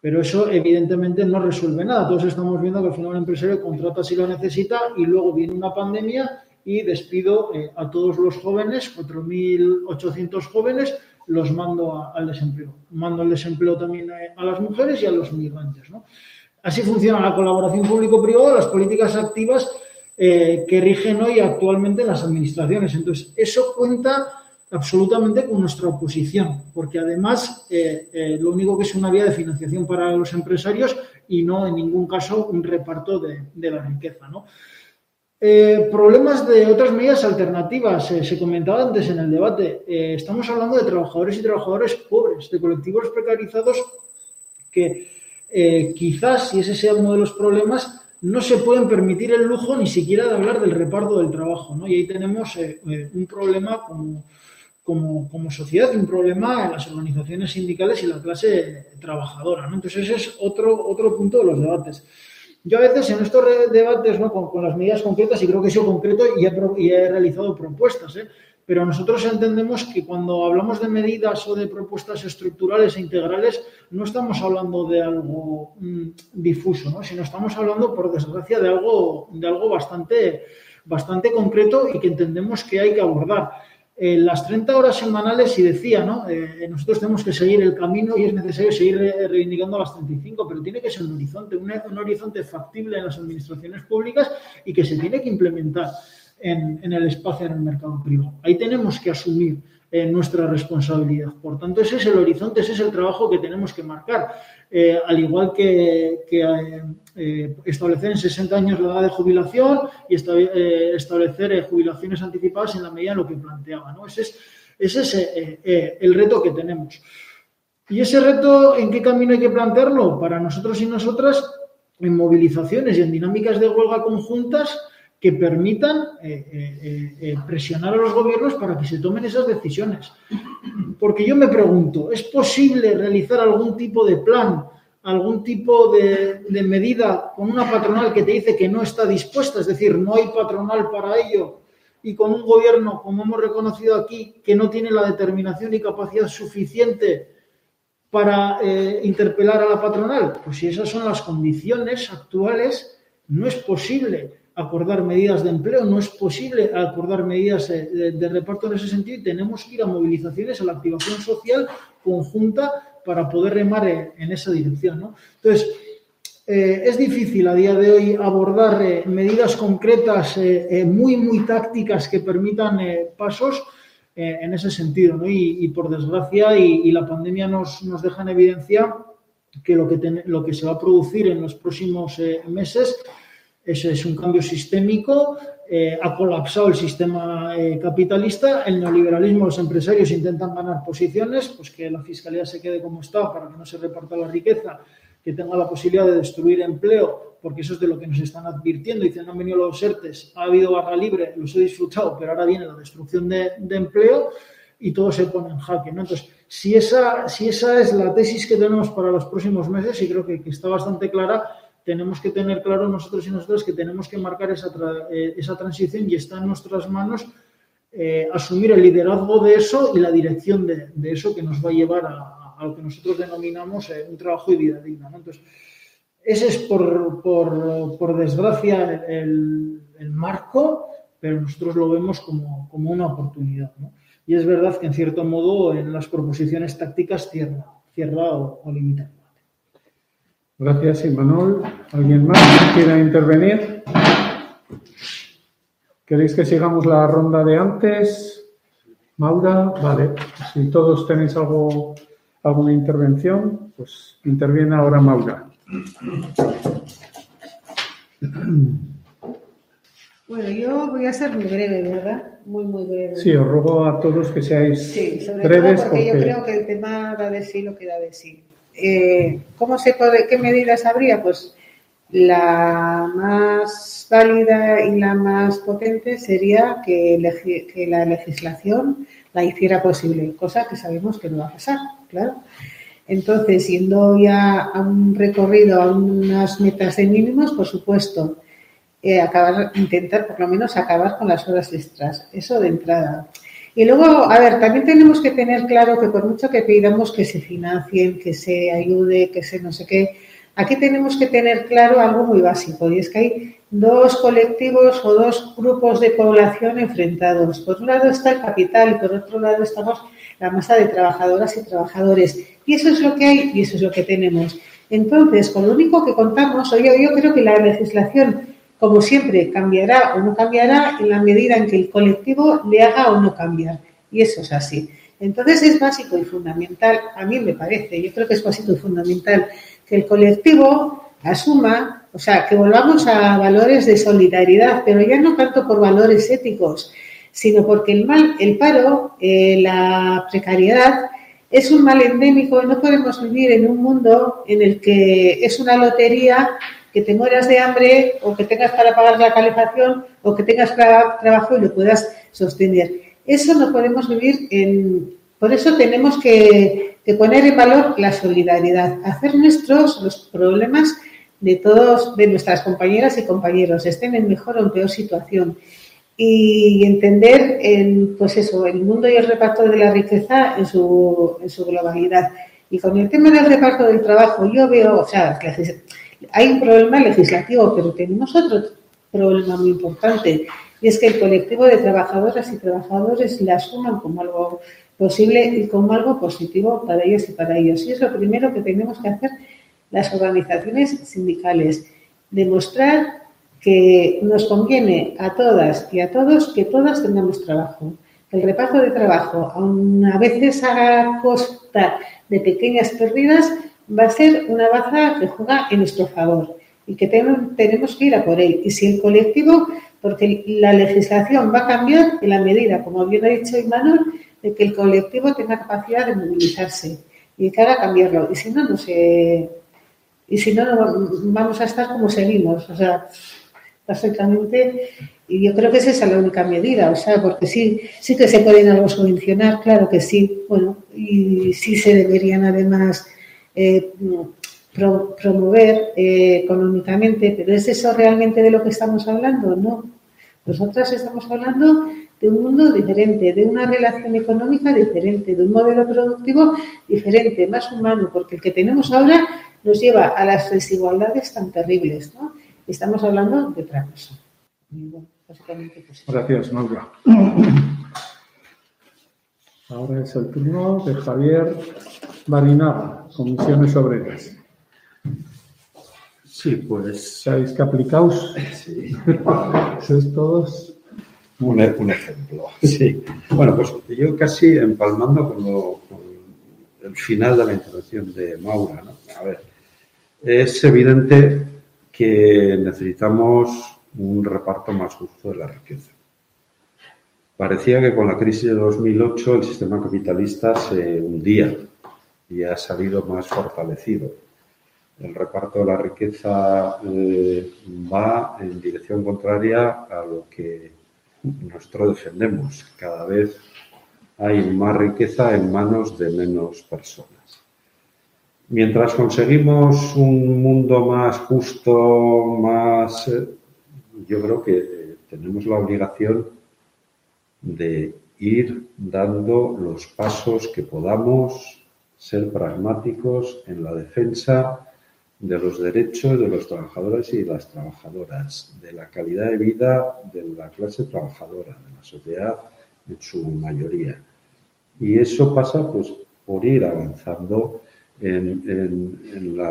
Pero eso evidentemente no resuelve nada. Todos estamos viendo que al final un empresario contrata si lo necesita y luego viene una pandemia y despido eh, a todos los jóvenes, 4.800 jóvenes, los mando al desempleo. Mando el desempleo también a, las mujeres y a los migrantes. Así funciona la colaboración público-privada, las políticas activas eh, que rigen hoy actualmente las administraciones. Entonces, eso cuenta absolutamente con nuestra oposición, porque además eh, eh, lo único que es una vía de financiación para los empresarios y no en ningún caso un reparto de, la riqueza. Problemas de otras medidas alternativas. se comentaba antes en el debate. estamos hablando de trabajadores y trabajadoras pobres, de colectivos precarizados que quizás, si ese sea uno de los problemas, no se pueden permitir el lujo ni siquiera de hablar del reparto del trabajo. Y ahí tenemos un problema como como, sociedad un problema en las organizaciones sindicales y la clase trabajadora. Entonces, ese es otro, otro punto de los debates. Yo a veces en estos debates ¿no? con, las medidas concretas, y creo que he sido concreto y he, realizado propuestas, ¿eh? Pero nosotros entendemos que cuando hablamos de medidas o de propuestas estructurales e integrales, no estamos hablando de algo mm, difuso, ¿no? sino estamos hablando, por desgracia, de algo, de algo bastante, bastante concreto y que entendemos que hay que abordar las 30 horas semanales, y decía, ¿no? Eh, nosotros tenemos que seguir el camino y es necesario seguir reivindicando las 35, pero tiene que ser un horizonte, un, horizonte factible en las administraciones públicas y que se tiene que implementar en, en el espacio en el mercado privado. Ahí tenemos que asumir eh, nuestra responsabilidad. Por tanto, ese es el horizonte, ese es el trabajo que tenemos que marcar. Eh, al igual que, eh, establecer en 60 años la edad de jubilación y establecer jubilaciones anticipadas en la medida de lo que planteaba. ¿no? Ese es, el reto que tenemos. ¿Y ese reto en qué camino hay que plantearlo? Para nosotros y nosotras, en movilizaciones y en dinámicas de huelga conjuntas que permitan eh, eh, eh, presionar a los gobiernos para que se tomen esas decisiones. Porque yo me pregunto, ¿es posible realizar algún tipo de plan, algún tipo de, medida con una patronal que te dice que no está dispuesta? Es decir, no hay patronal para ello y con un gobierno, como hemos reconocido aquí, que no tiene la determinación y capacidad suficiente para interpelar a la patronal. Pues si esas son las condiciones actuales, no es posible acordar medidas de empleo, no es posible acordar medidas eh, de, reparto en ese sentido y tenemos que ir a movilizaciones, a la activación social conjunta para poder remar en, esa dirección. Entonces, eh, es difícil a día de hoy abordar eh, medidas concretas muy, muy tácticas que permitan pasos en ese sentido. Y, por desgracia, y, la pandemia nos, nos, deja en evidencia que lo que, lo que se va a producir en los próximos meses ese es un cambio sistémico, eh, ha colapsado el sistema eh, capitalista, el neoliberalismo, los empresarios intentan ganar posiciones, pues que la fiscalía se quede como está para que no se reparta la riqueza, que tenga la posibilidad de destruir empleo, porque eso es de lo que nos están advirtiendo. Dicen, han venido los ERTES, ha habido barra libre, los he disfrutado, pero ahora viene la destrucción de, empleo y todo se pone en jaque. Entonces, si esa, si esa es la tesis que tenemos para los próximos meses, y creo que está bastante clara, tenemos que tener claro nosotros y nosotras que tenemos que marcar esa, eh, esa transición y está en nuestras manos eh, asumir el liderazgo de eso y la dirección de, eso que nos va a llevar a, lo que nosotros denominamos eh, un trabajo y vida digna. Entonces, ese es por, por, desgracia el, el, marco, pero nosotros lo vemos como, como una oportunidad. Y es verdad que en cierto modo en las proposiciones tácticas cierra, cierra o, o limita.
Gracias, Imanol. ¿Alguien más quiera intervenir? ¿Queréis que sigamos la ronda de antes? Maura, vale. Si todos tenéis algo, alguna intervención, pues interviene ahora Maura.
Bueno, yo voy a ser muy breve, ¿verdad? Muy, muy breve.
Sí, os ruego a todos que seáis
sí, sobre breves. Todo porque, yo creo que el tema da de sí lo que da de sí. Eh, ¿Cómo se puede, qué medidas habría? Pues la más válida y la más potente sería que, la legislación la hiciera posible, cosa que sabemos que no va a pasar, claro. Entonces, yendo ya a un recorrido, a unas metas de mínimos, por supuesto, eh, acabar, intentar por lo menos acabar con las horas extras, eso de entrada. Y luego, a ver, también tenemos que tener claro que por mucho que pidamos que se financien, que se ayude, que se no sé qué, aquí tenemos que tener claro algo muy básico y es que hay dos colectivos o dos grupos de población enfrentados. Por un lado está el capital y por otro lado estamos la masa de trabajadoras y trabajadores. Y eso es lo que hay y eso es lo que tenemos. Entonces, con lo único que contamos, oye, yo creo que la legislación como siempre, cambiará o no cambiará en la medida en que el colectivo le haga o no cambiar. Y eso es así. Entonces es básico y fundamental, a mí me parece, yo creo que es básico y fundamental que el colectivo asuma, o sea, que volvamos a valores de solidaridad, pero ya no tanto por valores éticos, sino porque el mal, el paro, eh, la precariedad es un mal endémico y no podemos vivir en un mundo en el que es una lotería que te mueras de hambre o que tengas para pagar la calefacción o que tengas trabajo y lo puedas sostener. Eso no podemos vivir en... Por eso tenemos que, poner en valor la solidaridad, hacer nuestros los problemas de todos, de nuestras compañeras y compañeros, estén en mejor o en peor situación. Y entender el, pues eso, el mundo y el reparto de la riqueza en su, en su globalidad. Y con el tema del reparto del trabajo, yo veo, o sea, hay un problema legislativo, pero tenemos otro problema muy importante, y es que el colectivo de trabajadoras y trabajadores la asuman como algo posible y como algo positivo para ellos y para ellos. Y es lo primero que tenemos que hacer las organizaciones sindicales, demostrar que nos conviene a todas y a todos que todas tengamos trabajo. El reparto de trabajo, aun a veces a costa de pequeñas pérdidas, va a ser una baza que juega en nuestro favor y que tenemos que ir a por él. Y si el colectivo, porque la legislación va a cambiar en la medida, como bien ha dicho Imanol, de que el colectivo tenga capacidad de movilizarse y que haga cambiarlo. Y si no, no se. Y si no, vamos a estar como seguimos. O sea, perfectamente. Y yo creo que esa es la única medida, o sea, porque sí, sí que se pueden algo subvencionar, claro que sí, bueno, y sí se deberían además eh, promover eh, económicamente, pero ¿es eso realmente de lo que estamos hablando? No. Nosotras estamos hablando de un mundo diferente, de una relación económica diferente, de un modelo productivo diferente, más humano, porque el que tenemos ahora nos lleva a las desigualdades tan terribles, ¿no? Estamos hablando de otra cosa.
pues Gracias, Maura. Ahora es el turno de Javier Barinaga, Comisiones Obreras.
Sí, pues.
¿Sabéis que aplicaos? Sí. ¿Sois todos?
Un, ejemplo, sí. Bueno, pues yo casi empalmando con, el final de la intervención de Maura. ¿no? A ver, es evidente que necesitamos un reparto más justo de la riqueza. Parecía que con la crisis de 2008 el sistema capitalista se hundía y ha salido más fortalecido. El reparto de la riqueza eh, va en dirección contraria a lo que nosotros defendemos. Cada vez hay más riqueza en manos de menos personas. Mientras conseguimos un mundo más justo, más... Eh, yo creo que tenemos la obligación de ir dando los pasos que podamos, ser pragmáticos en la defensa de los derechos de los trabajadores y las trabajadoras, de la calidad de vida de la clase trabajadora, de la sociedad en su mayoría. Y eso pasa pues, por ir avanzando en,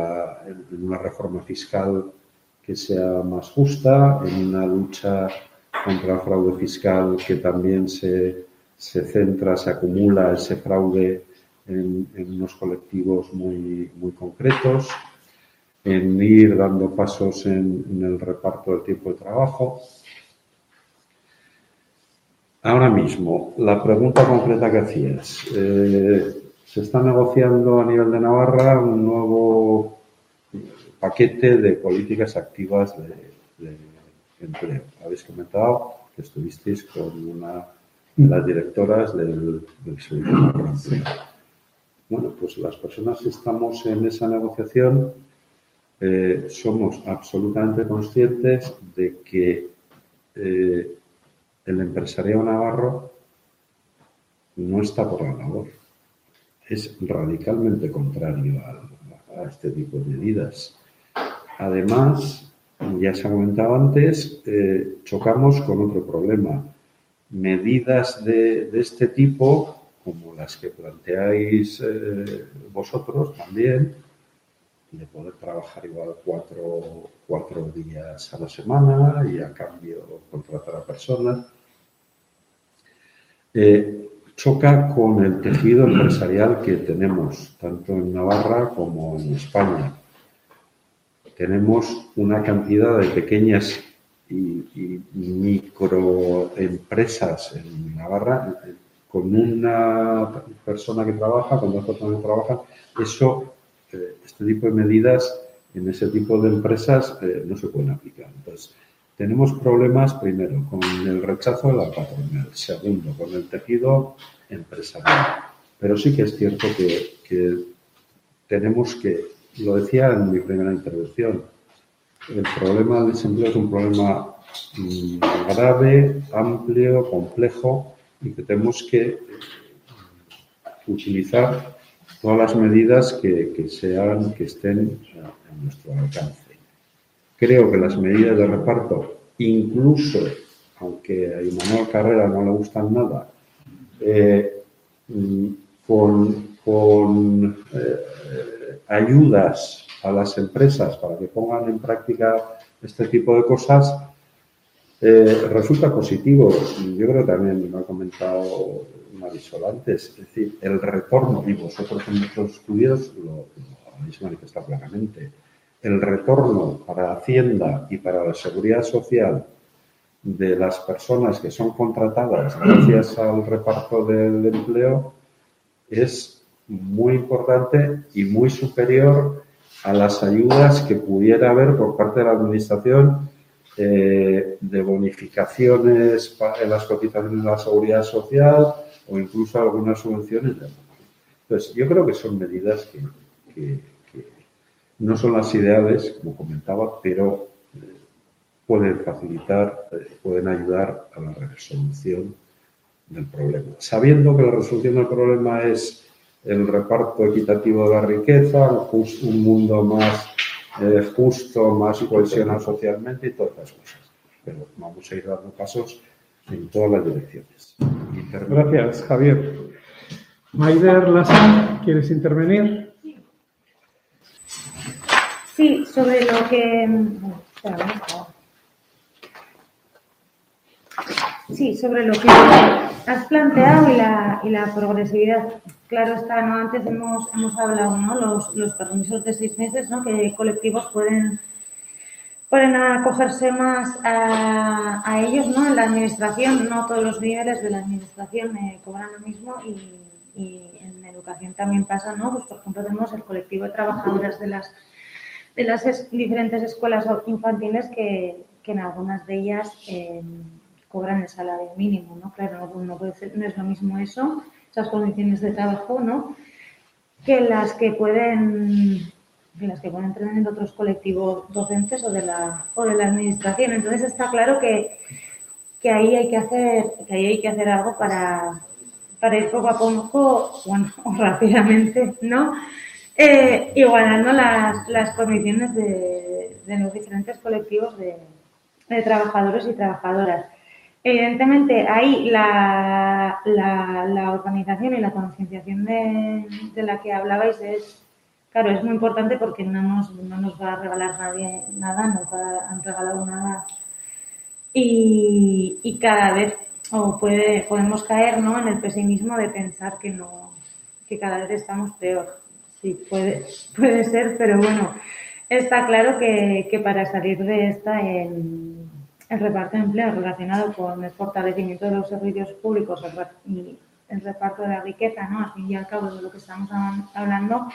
una reforma fiscal que sea más justa, en una lucha contra el fraude fiscal que también se, se centra, se acumula ese fraude en, unos colectivos muy, muy concretos, en ir dando pasos en, el reparto del tiempo de trabajo. Ahora mismo, la pregunta concreta que hacías. Eh, se está negociando a nivel de Navarra un nuevo paquete de políticas activas de empleo. Habéis comentado que estuvisteis con una de las directoras del, Servicio de Empleo. Bueno, pues las personas que estamos en esa negociación eh, somos absolutamente conscientes de que eh, el empresariado navarro no está por la labor. Es radicalmente contrario a este tipo de medidas. Además, ya se ha comentado antes, eh, chocamos con otro problema. Medidas de, este tipo, como las que planteáis eh, vosotros también, de poder trabajar igual cuatro, cuatro días a la semana y a cambio contratar a personas, eh, choca con el tejido empresarial que tenemos, tanto en Navarra como en España. Tenemos una cantidad de pequeñas y, microempresas en Navarra con una persona que trabaja, con dos personas que trabajan, eso, eh, este tipo de medidas en ese tipo de empresas eh, no se pueden aplicar. Entonces, tenemos problemas, primero, con el rechazo de la patronal, segundo, con el tejido empresarial. Pero sí que es cierto que tenemos que lo decía en mi primera intervención, el problema del desempleo es un problema mm, grave, amplio, complejo y que tenemos que utilizar todas las medidas que, sean, que estén a nuestro alcance. Creo que las medidas de reparto, incluso aunque a Manuel Carrera no le gustan nada, eh, mm, con, eh, ayudas a las empresas para que pongan en práctica este tipo de cosas, eh, resulta positivo. Yo creo también lo ha comentado Marisol antes, es decir, el retorno, y vosotros en vuestros estudios lo, habéis manifestado claramente, el retorno para Hacienda y para la Seguridad Social de las personas que son contratadas gracias al reparto del empleo es muy importante y muy superior a las ayudas que pudiera haber por parte de la Administración eh, de bonificaciones en las cotizaciones de la seguridad social o incluso algunas subvenciones. Entonces, yo creo que son medidas que, no son las ideales, como comentaba, pero eh, pueden facilitar, eh, pueden ayudar a la resolución del problema. Sabiendo que la resolución del problema es el reparto equitativo de la riqueza, un mundo más eh, justo, más cohesionado socialmente y todas esas cosas. pero vamos a ir dando pasos en todas las direcciones.
Gracias, Javier. Maider Lassa, ¿quieres intervenir?
Sí, sobre lo que. Sí, sobre lo que has planteado y la, y la progresividad. Claro está, ¿no? Antes hemos, hemos hablado, ¿no? Los, los permisos de seis meses, ¿no? Que colectivos pueden pueden acogerse más a, ellos, ¿no? En la administración, no todos los niveles de la administración eh, cobran lo mismo y, en educación también pasa, ¿no? Pues por ejemplo tenemos el colectivo de trabajadoras de las de las diferentes escuelas infantiles que, en algunas de ellas eh, cobran el salario mínimo, ¿no? Claro, no, puede ser, no es lo mismo eso, esas condiciones de trabajo, ¿no? Que las que pueden en las que pueden entrar en otros colectivos docentes o de la, o de la administración. Entonces está claro que, que ahí hay que hacer, que ahí hay que hacer algo para, para ir poco a poco, bueno, rápidamente, ¿no? Eh, igualando las, las condiciones de, de los diferentes colectivos de trabajadores y trabajadoras. Evidentemente, ahí la, la, la organización y la concienciación de, de, la que hablabais es Claro, es muy importante porque no nos, no nos va a regalar nadie nada, nos han regalado nada. Y, y cada vez o puede, podemos caer ¿no? en el pesimismo de pensar que no, que cada vez estamos peor. Sí, puede, puede ser, pero bueno, está claro que, que para salir de esta el, el, reparto de empleo relacionado con el fortalecimiento de los servicios públicos y el reparto de la riqueza, ¿no? Al fin y al cabo de lo que estamos hablando,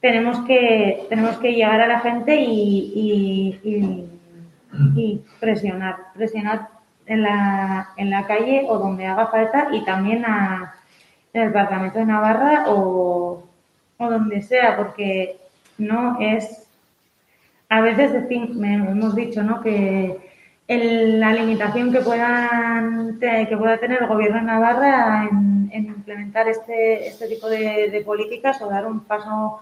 tenemos que, tenemos que llegar a la gente y, presionar, presionar en la, en la calle o donde haga falta y también a, en el Parlamento de Navarra o, o donde sea, porque no es, a veces hemos dicho ¿no? que la limitación que, puedan, que pueda tener el gobierno de Navarra en, implementar este, este tipo de, políticas o dar un paso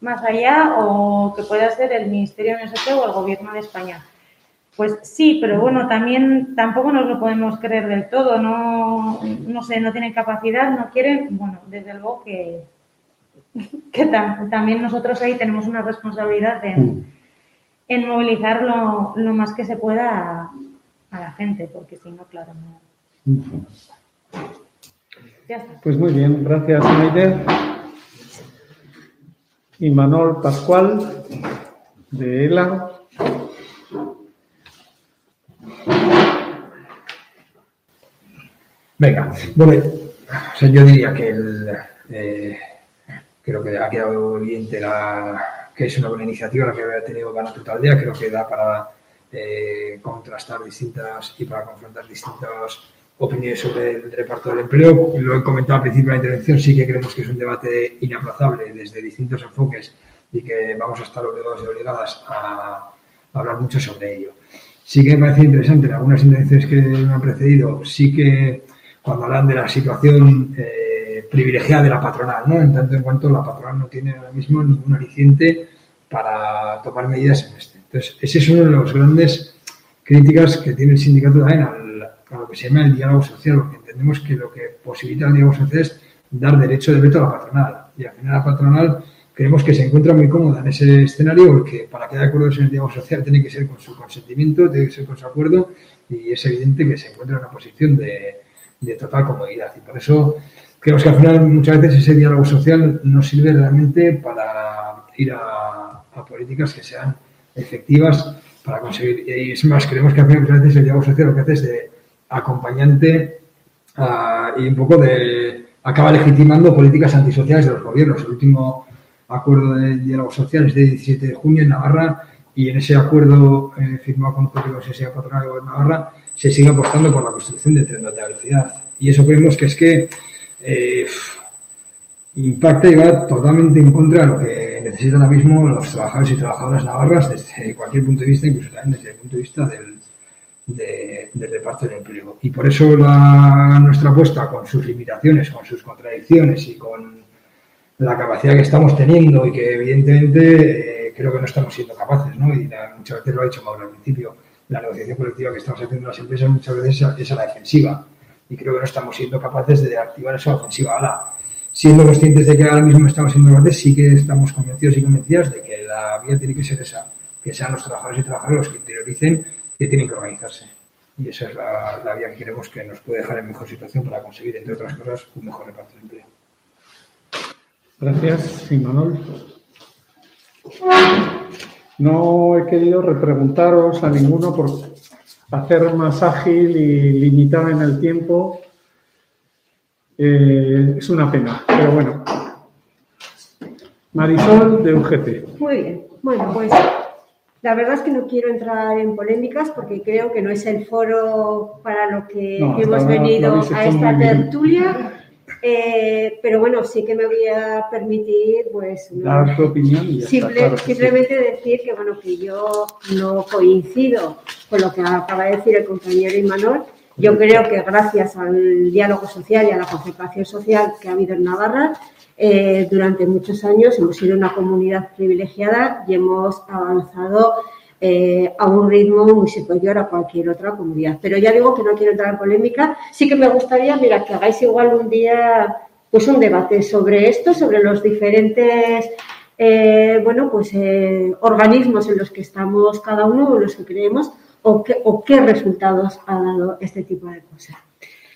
más allá o que pueda ser el Ministerio de NST o el Gobierno de España. Pues sí, pero bueno, también tampoco nos lo podemos creer del todo, no, no sé, no tienen capacidad, no quieren, bueno, desde luego que, que también nosotros ahí tenemos una responsabilidad en, en movilizar lo, lo, más que se pueda a, la gente, porque si no, claro, no.
Ya está. Pues muy bien, gracias, Maider y Manuel Pascual de ELA.
Venga, bueno, yo diría que el, eh, creo que ha quedado evidente la, que es una buena iniciativa la que ha tenido Día, creo que da para eh, contrastar distintas y para confrontar distintos opiniones sobre el reparto del empleo. Lo he comentado al principio de la intervención, sí que creemos que es un debate inaplazable desde distintos enfoques y que vamos a estar obligados y obligadas a hablar mucho sobre ello. Sí que me parece interesante en algunas intervenciones que me han precedido, sí que cuando hablan de la situación eh, privilegiada de la patronal, ¿no? en tanto en cuanto la patronal no tiene ahora mismo ningún aliciente para tomar medidas en este. Entonces, ese es uno de los grandes críticas que tiene el sindicato de AENA a lo que se llama el diálogo social, porque entendemos que lo que posibilita el diálogo social es dar derecho de veto a la patronal. Y al final la patronal creemos que se encuentra muy cómoda en ese escenario porque para que haya acuerdos en el diálogo social tiene que ser con su consentimiento, tiene que ser con su acuerdo y es evidente que se encuentra en una posición de, total comodidad. Y por eso creemos que al final muchas veces ese diálogo social no sirve realmente para ir a, a políticas que sean efectivas para conseguir. Y es más, creemos que muchas veces el diálogo social lo que hace es de acompañante uh, y un poco de acaba legitimando políticas antisociales de los gobiernos. El último acuerdo de diálogo social es de 17 de junio en Navarra y en ese acuerdo eh, firmado con el Sociedad Patronal de Navarra se sigue apostando por la construcción del tren de alta velocidad. Y eso creemos que es que eh, impacta y va totalmente en contra de lo que necesitan ahora mismo los trabajadores y trabajadoras navarras desde cualquier punto de vista, incluso también desde el punto de vista del, de, reparto del empleo. Y por eso la, nuestra apuesta, con sus limitaciones, con sus contradicciones y con la capacidad que estamos teniendo y que evidentemente eh, creo que no estamos siendo capaces, ¿no? y muchas veces lo ha dicho Mauro al principio, la negociación colectiva que estamos haciendo en las empresas muchas veces es a la defensiva y creo que no estamos siendo capaces de activar esa ofensiva. Ahora, siendo conscientes de que ahora mismo estamos siendo capaces, sí que estamos convencidos y convencidas de que la vía tiene que ser esa, que sean los trabajadores y trabajadoras los que interioricen que tienen que organizarse. Y esa es la, vía que queremos que nos puede dejar en mejor situación para conseguir, entre otras cosas, un mejor reparto de empleo.
Gracias, Imanol. No he querido repreguntaros a ninguno por hacer más ágil y limitar en el tiempo. Eh, es una pena, pero bueno. Marisol de UGT.
Muy bien. Bueno, pues la verdad es que no quiero entrar en polémicas porque creo que no es el foro para lo que hemos venido a esta tertulia. Eh, pero bueno, sí que me voy a permitir, pues,
dar tu opinión y
simplemente decir que bueno que yo no coincido con lo que acaba de decir el compañero Imanol. Yo creo que gracias al diálogo social y a la concertación social que ha habido en Navarra, eh, durante muchos años hemos sido una comunidad privilegiada y hemos avanzado eh, a un ritmo muy superior a cualquier otra comunidad. Pero ya digo que no quiero entrar en polémica. Sí que me gustaría, mira, que hagáis igual un día pues un debate sobre esto, sobre los diferentes eh, bueno, pues organismos en los que estamos cada uno o los que creemos o qué, resultados ha dado este tipo de cosas.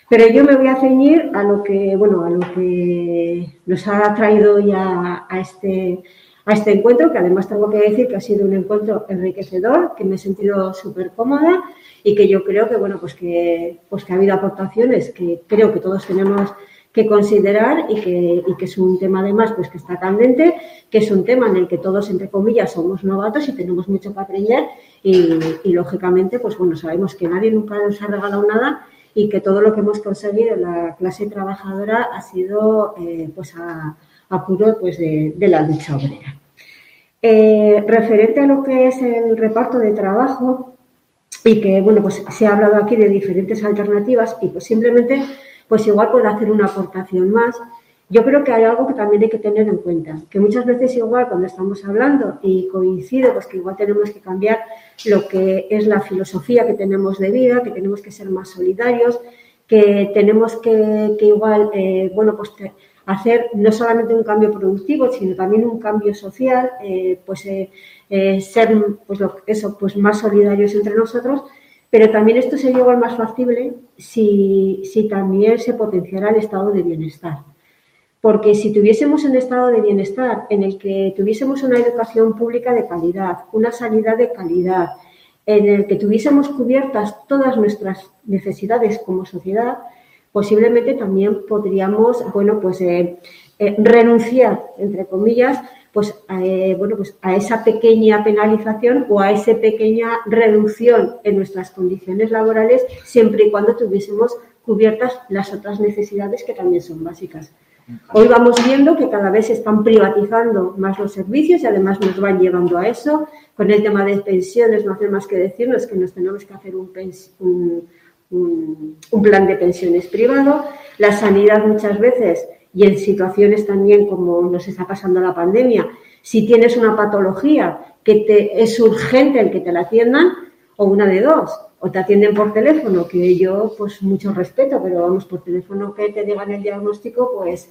Pero yo me voy a ceñir a lo que, bueno, a lo que nos ha traído ya a este, a este encuentro, que además tengo que decir que ha sido un encuentro enriquecedor, que me he sentido súper cómoda y que yo creo que, bueno, pues que, pues que ha habido aportaciones que creo que todos tenemos que considerar y que, y que es un tema además pues que está candente, que es un tema en el que todos, entre comillas, somos novatos y tenemos mucho que aprender y, y lógicamente, pues bueno, sabemos que nadie nunca nos ha regalado nada y que todo lo que hemos conseguido en la clase trabajadora ha sido eh, pues a, puro pues de, la lucha obrera. Eh, referente a lo que es el reparto de trabajo y que bueno pues se ha hablado aquí de diferentes alternativas y pues simplemente pues igual por hacer una aportación más. Yo creo que hay algo que también hay que tener en cuenta, que muchas veces igual cuando estamos hablando y coincido, pues que igual tenemos que cambiar lo que es la filosofía que tenemos de vida, que tenemos que ser más solidarios, que tenemos que, igual, eh, bueno, pues hacer no solamente un cambio productivo, sino también un cambio social, eh, pues eh, ser, pues eso, pues más solidarios entre nosotros, pero también esto sería igual más factible si, si también se potenciara el estado de bienestar. Porque si tuviésemos un estado de bienestar en el que tuviésemos una educación pública de calidad, una sanidad de calidad, en el que tuviésemos cubiertas todas nuestras necesidades como sociedad, posiblemente también podríamos, bueno, pues eh, eh, renunciar, entre comillas, pues, eh, bueno, pues a esa pequeña penalización o a esa pequeña reducción en nuestras condiciones laborales, siempre y cuando tuviésemos cubiertas las otras necesidades que también son básicas. Hoy vamos viendo que cada vez se están privatizando más los servicios y además nos van llevando a eso. Con el tema de pensiones no hace más que decirnos que nos tenemos que hacer un, un, plan de pensiones privado. La sanidad muchas veces y en situaciones también como nos está pasando la pandemia, si tienes una patología que te, es urgente el que te la atiendan, o una de dos, o te atienden por teléfono, que yo pues mucho respeto, pero vamos, por teléfono que te digan el diagnóstico, pues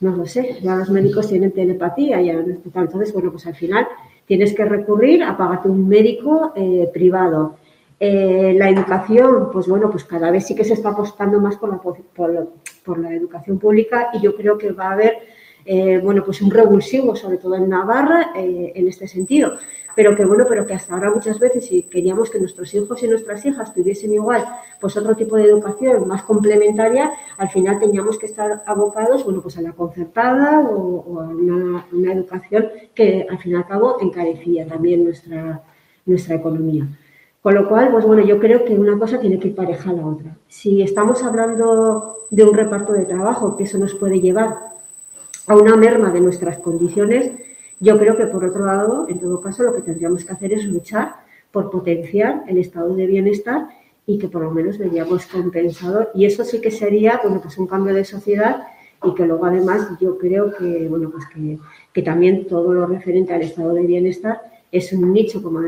no lo sé, ya los médicos tienen telepatía, ya entonces, bueno, pues al final tienes que recurrir a pagarte un médico eh, privado. Eh, la educación, pues bueno, pues cada vez sí que se está apostando más por la, por, la educación pública y yo creo que va a haber, eh, bueno, pues un revulsivo, sobre todo en Navarra, en este sentido pero que bueno, pero que hasta ahora muchas veces si queríamos que nuestros hijos y nuestras hijas tuviesen igual pues otro tipo de educación más complementaria, al final teníamos que estar abocados, bueno, pues a la concertada o, a una, educación que al fin y al cabo encarecía también nuestra, nuestra economía. Con lo cual, pues bueno, yo creo que una cosa tiene que ir pareja a la otra. Si estamos hablando de un reparto de trabajo, que eso nos puede llevar a una merma de nuestras condiciones, yo creo que, por otro lado, en todo caso, lo que tendríamos que hacer es luchar por potenciar el estado de bienestar y que por lo menos veríamos compensado. Y eso sí que sería, bueno, pues un cambio de sociedad y que luego además yo creo que, bueno, pues que, también todo lo referente al estado de bienestar es un nicho, como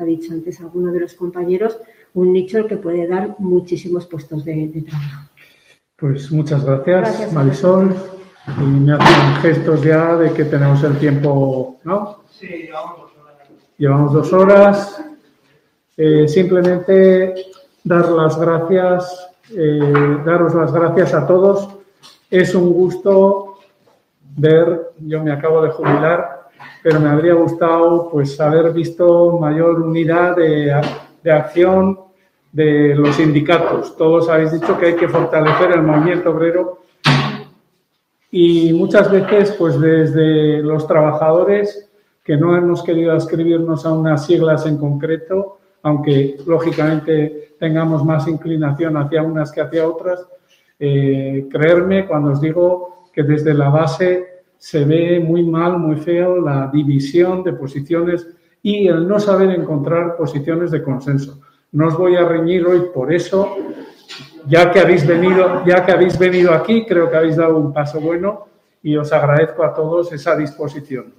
ha dicho antes alguno de los compañeros, un nicho que puede dar muchísimos puestos de, trabajo.
Pues muchas gracias, Marisol. Y me hacen gestos ya de que tenemos el tiempo, ¿no?
Sí, llevamos dos horas.
Llevamos dos horas. Eh, simplemente dar las gracias, eh, daros las gracias a todos. Es un gusto ver, yo me acabo de jubilar, pero me habría gustado pues haber visto mayor unidad de, de acción de los sindicatos. Todos habéis dicho que hay que fortalecer el movimiento obrero y muchas veces pues desde los trabajadores que no hemos querido ascribirnos a unas siglas en concreto, aunque lógicamente tengamos más inclinación hacia unas que hacia otras, eh, creerme cuando os digo que desde la base se ve muy mal, muy feo la división de posiciones y el no saber encontrar posiciones de consenso. No os voy a reñir hoy por eso, ya que habéis venido, ya que habéis venido aquí, creo que habéis dado un paso bueno y os agradezco a todos esa disposición.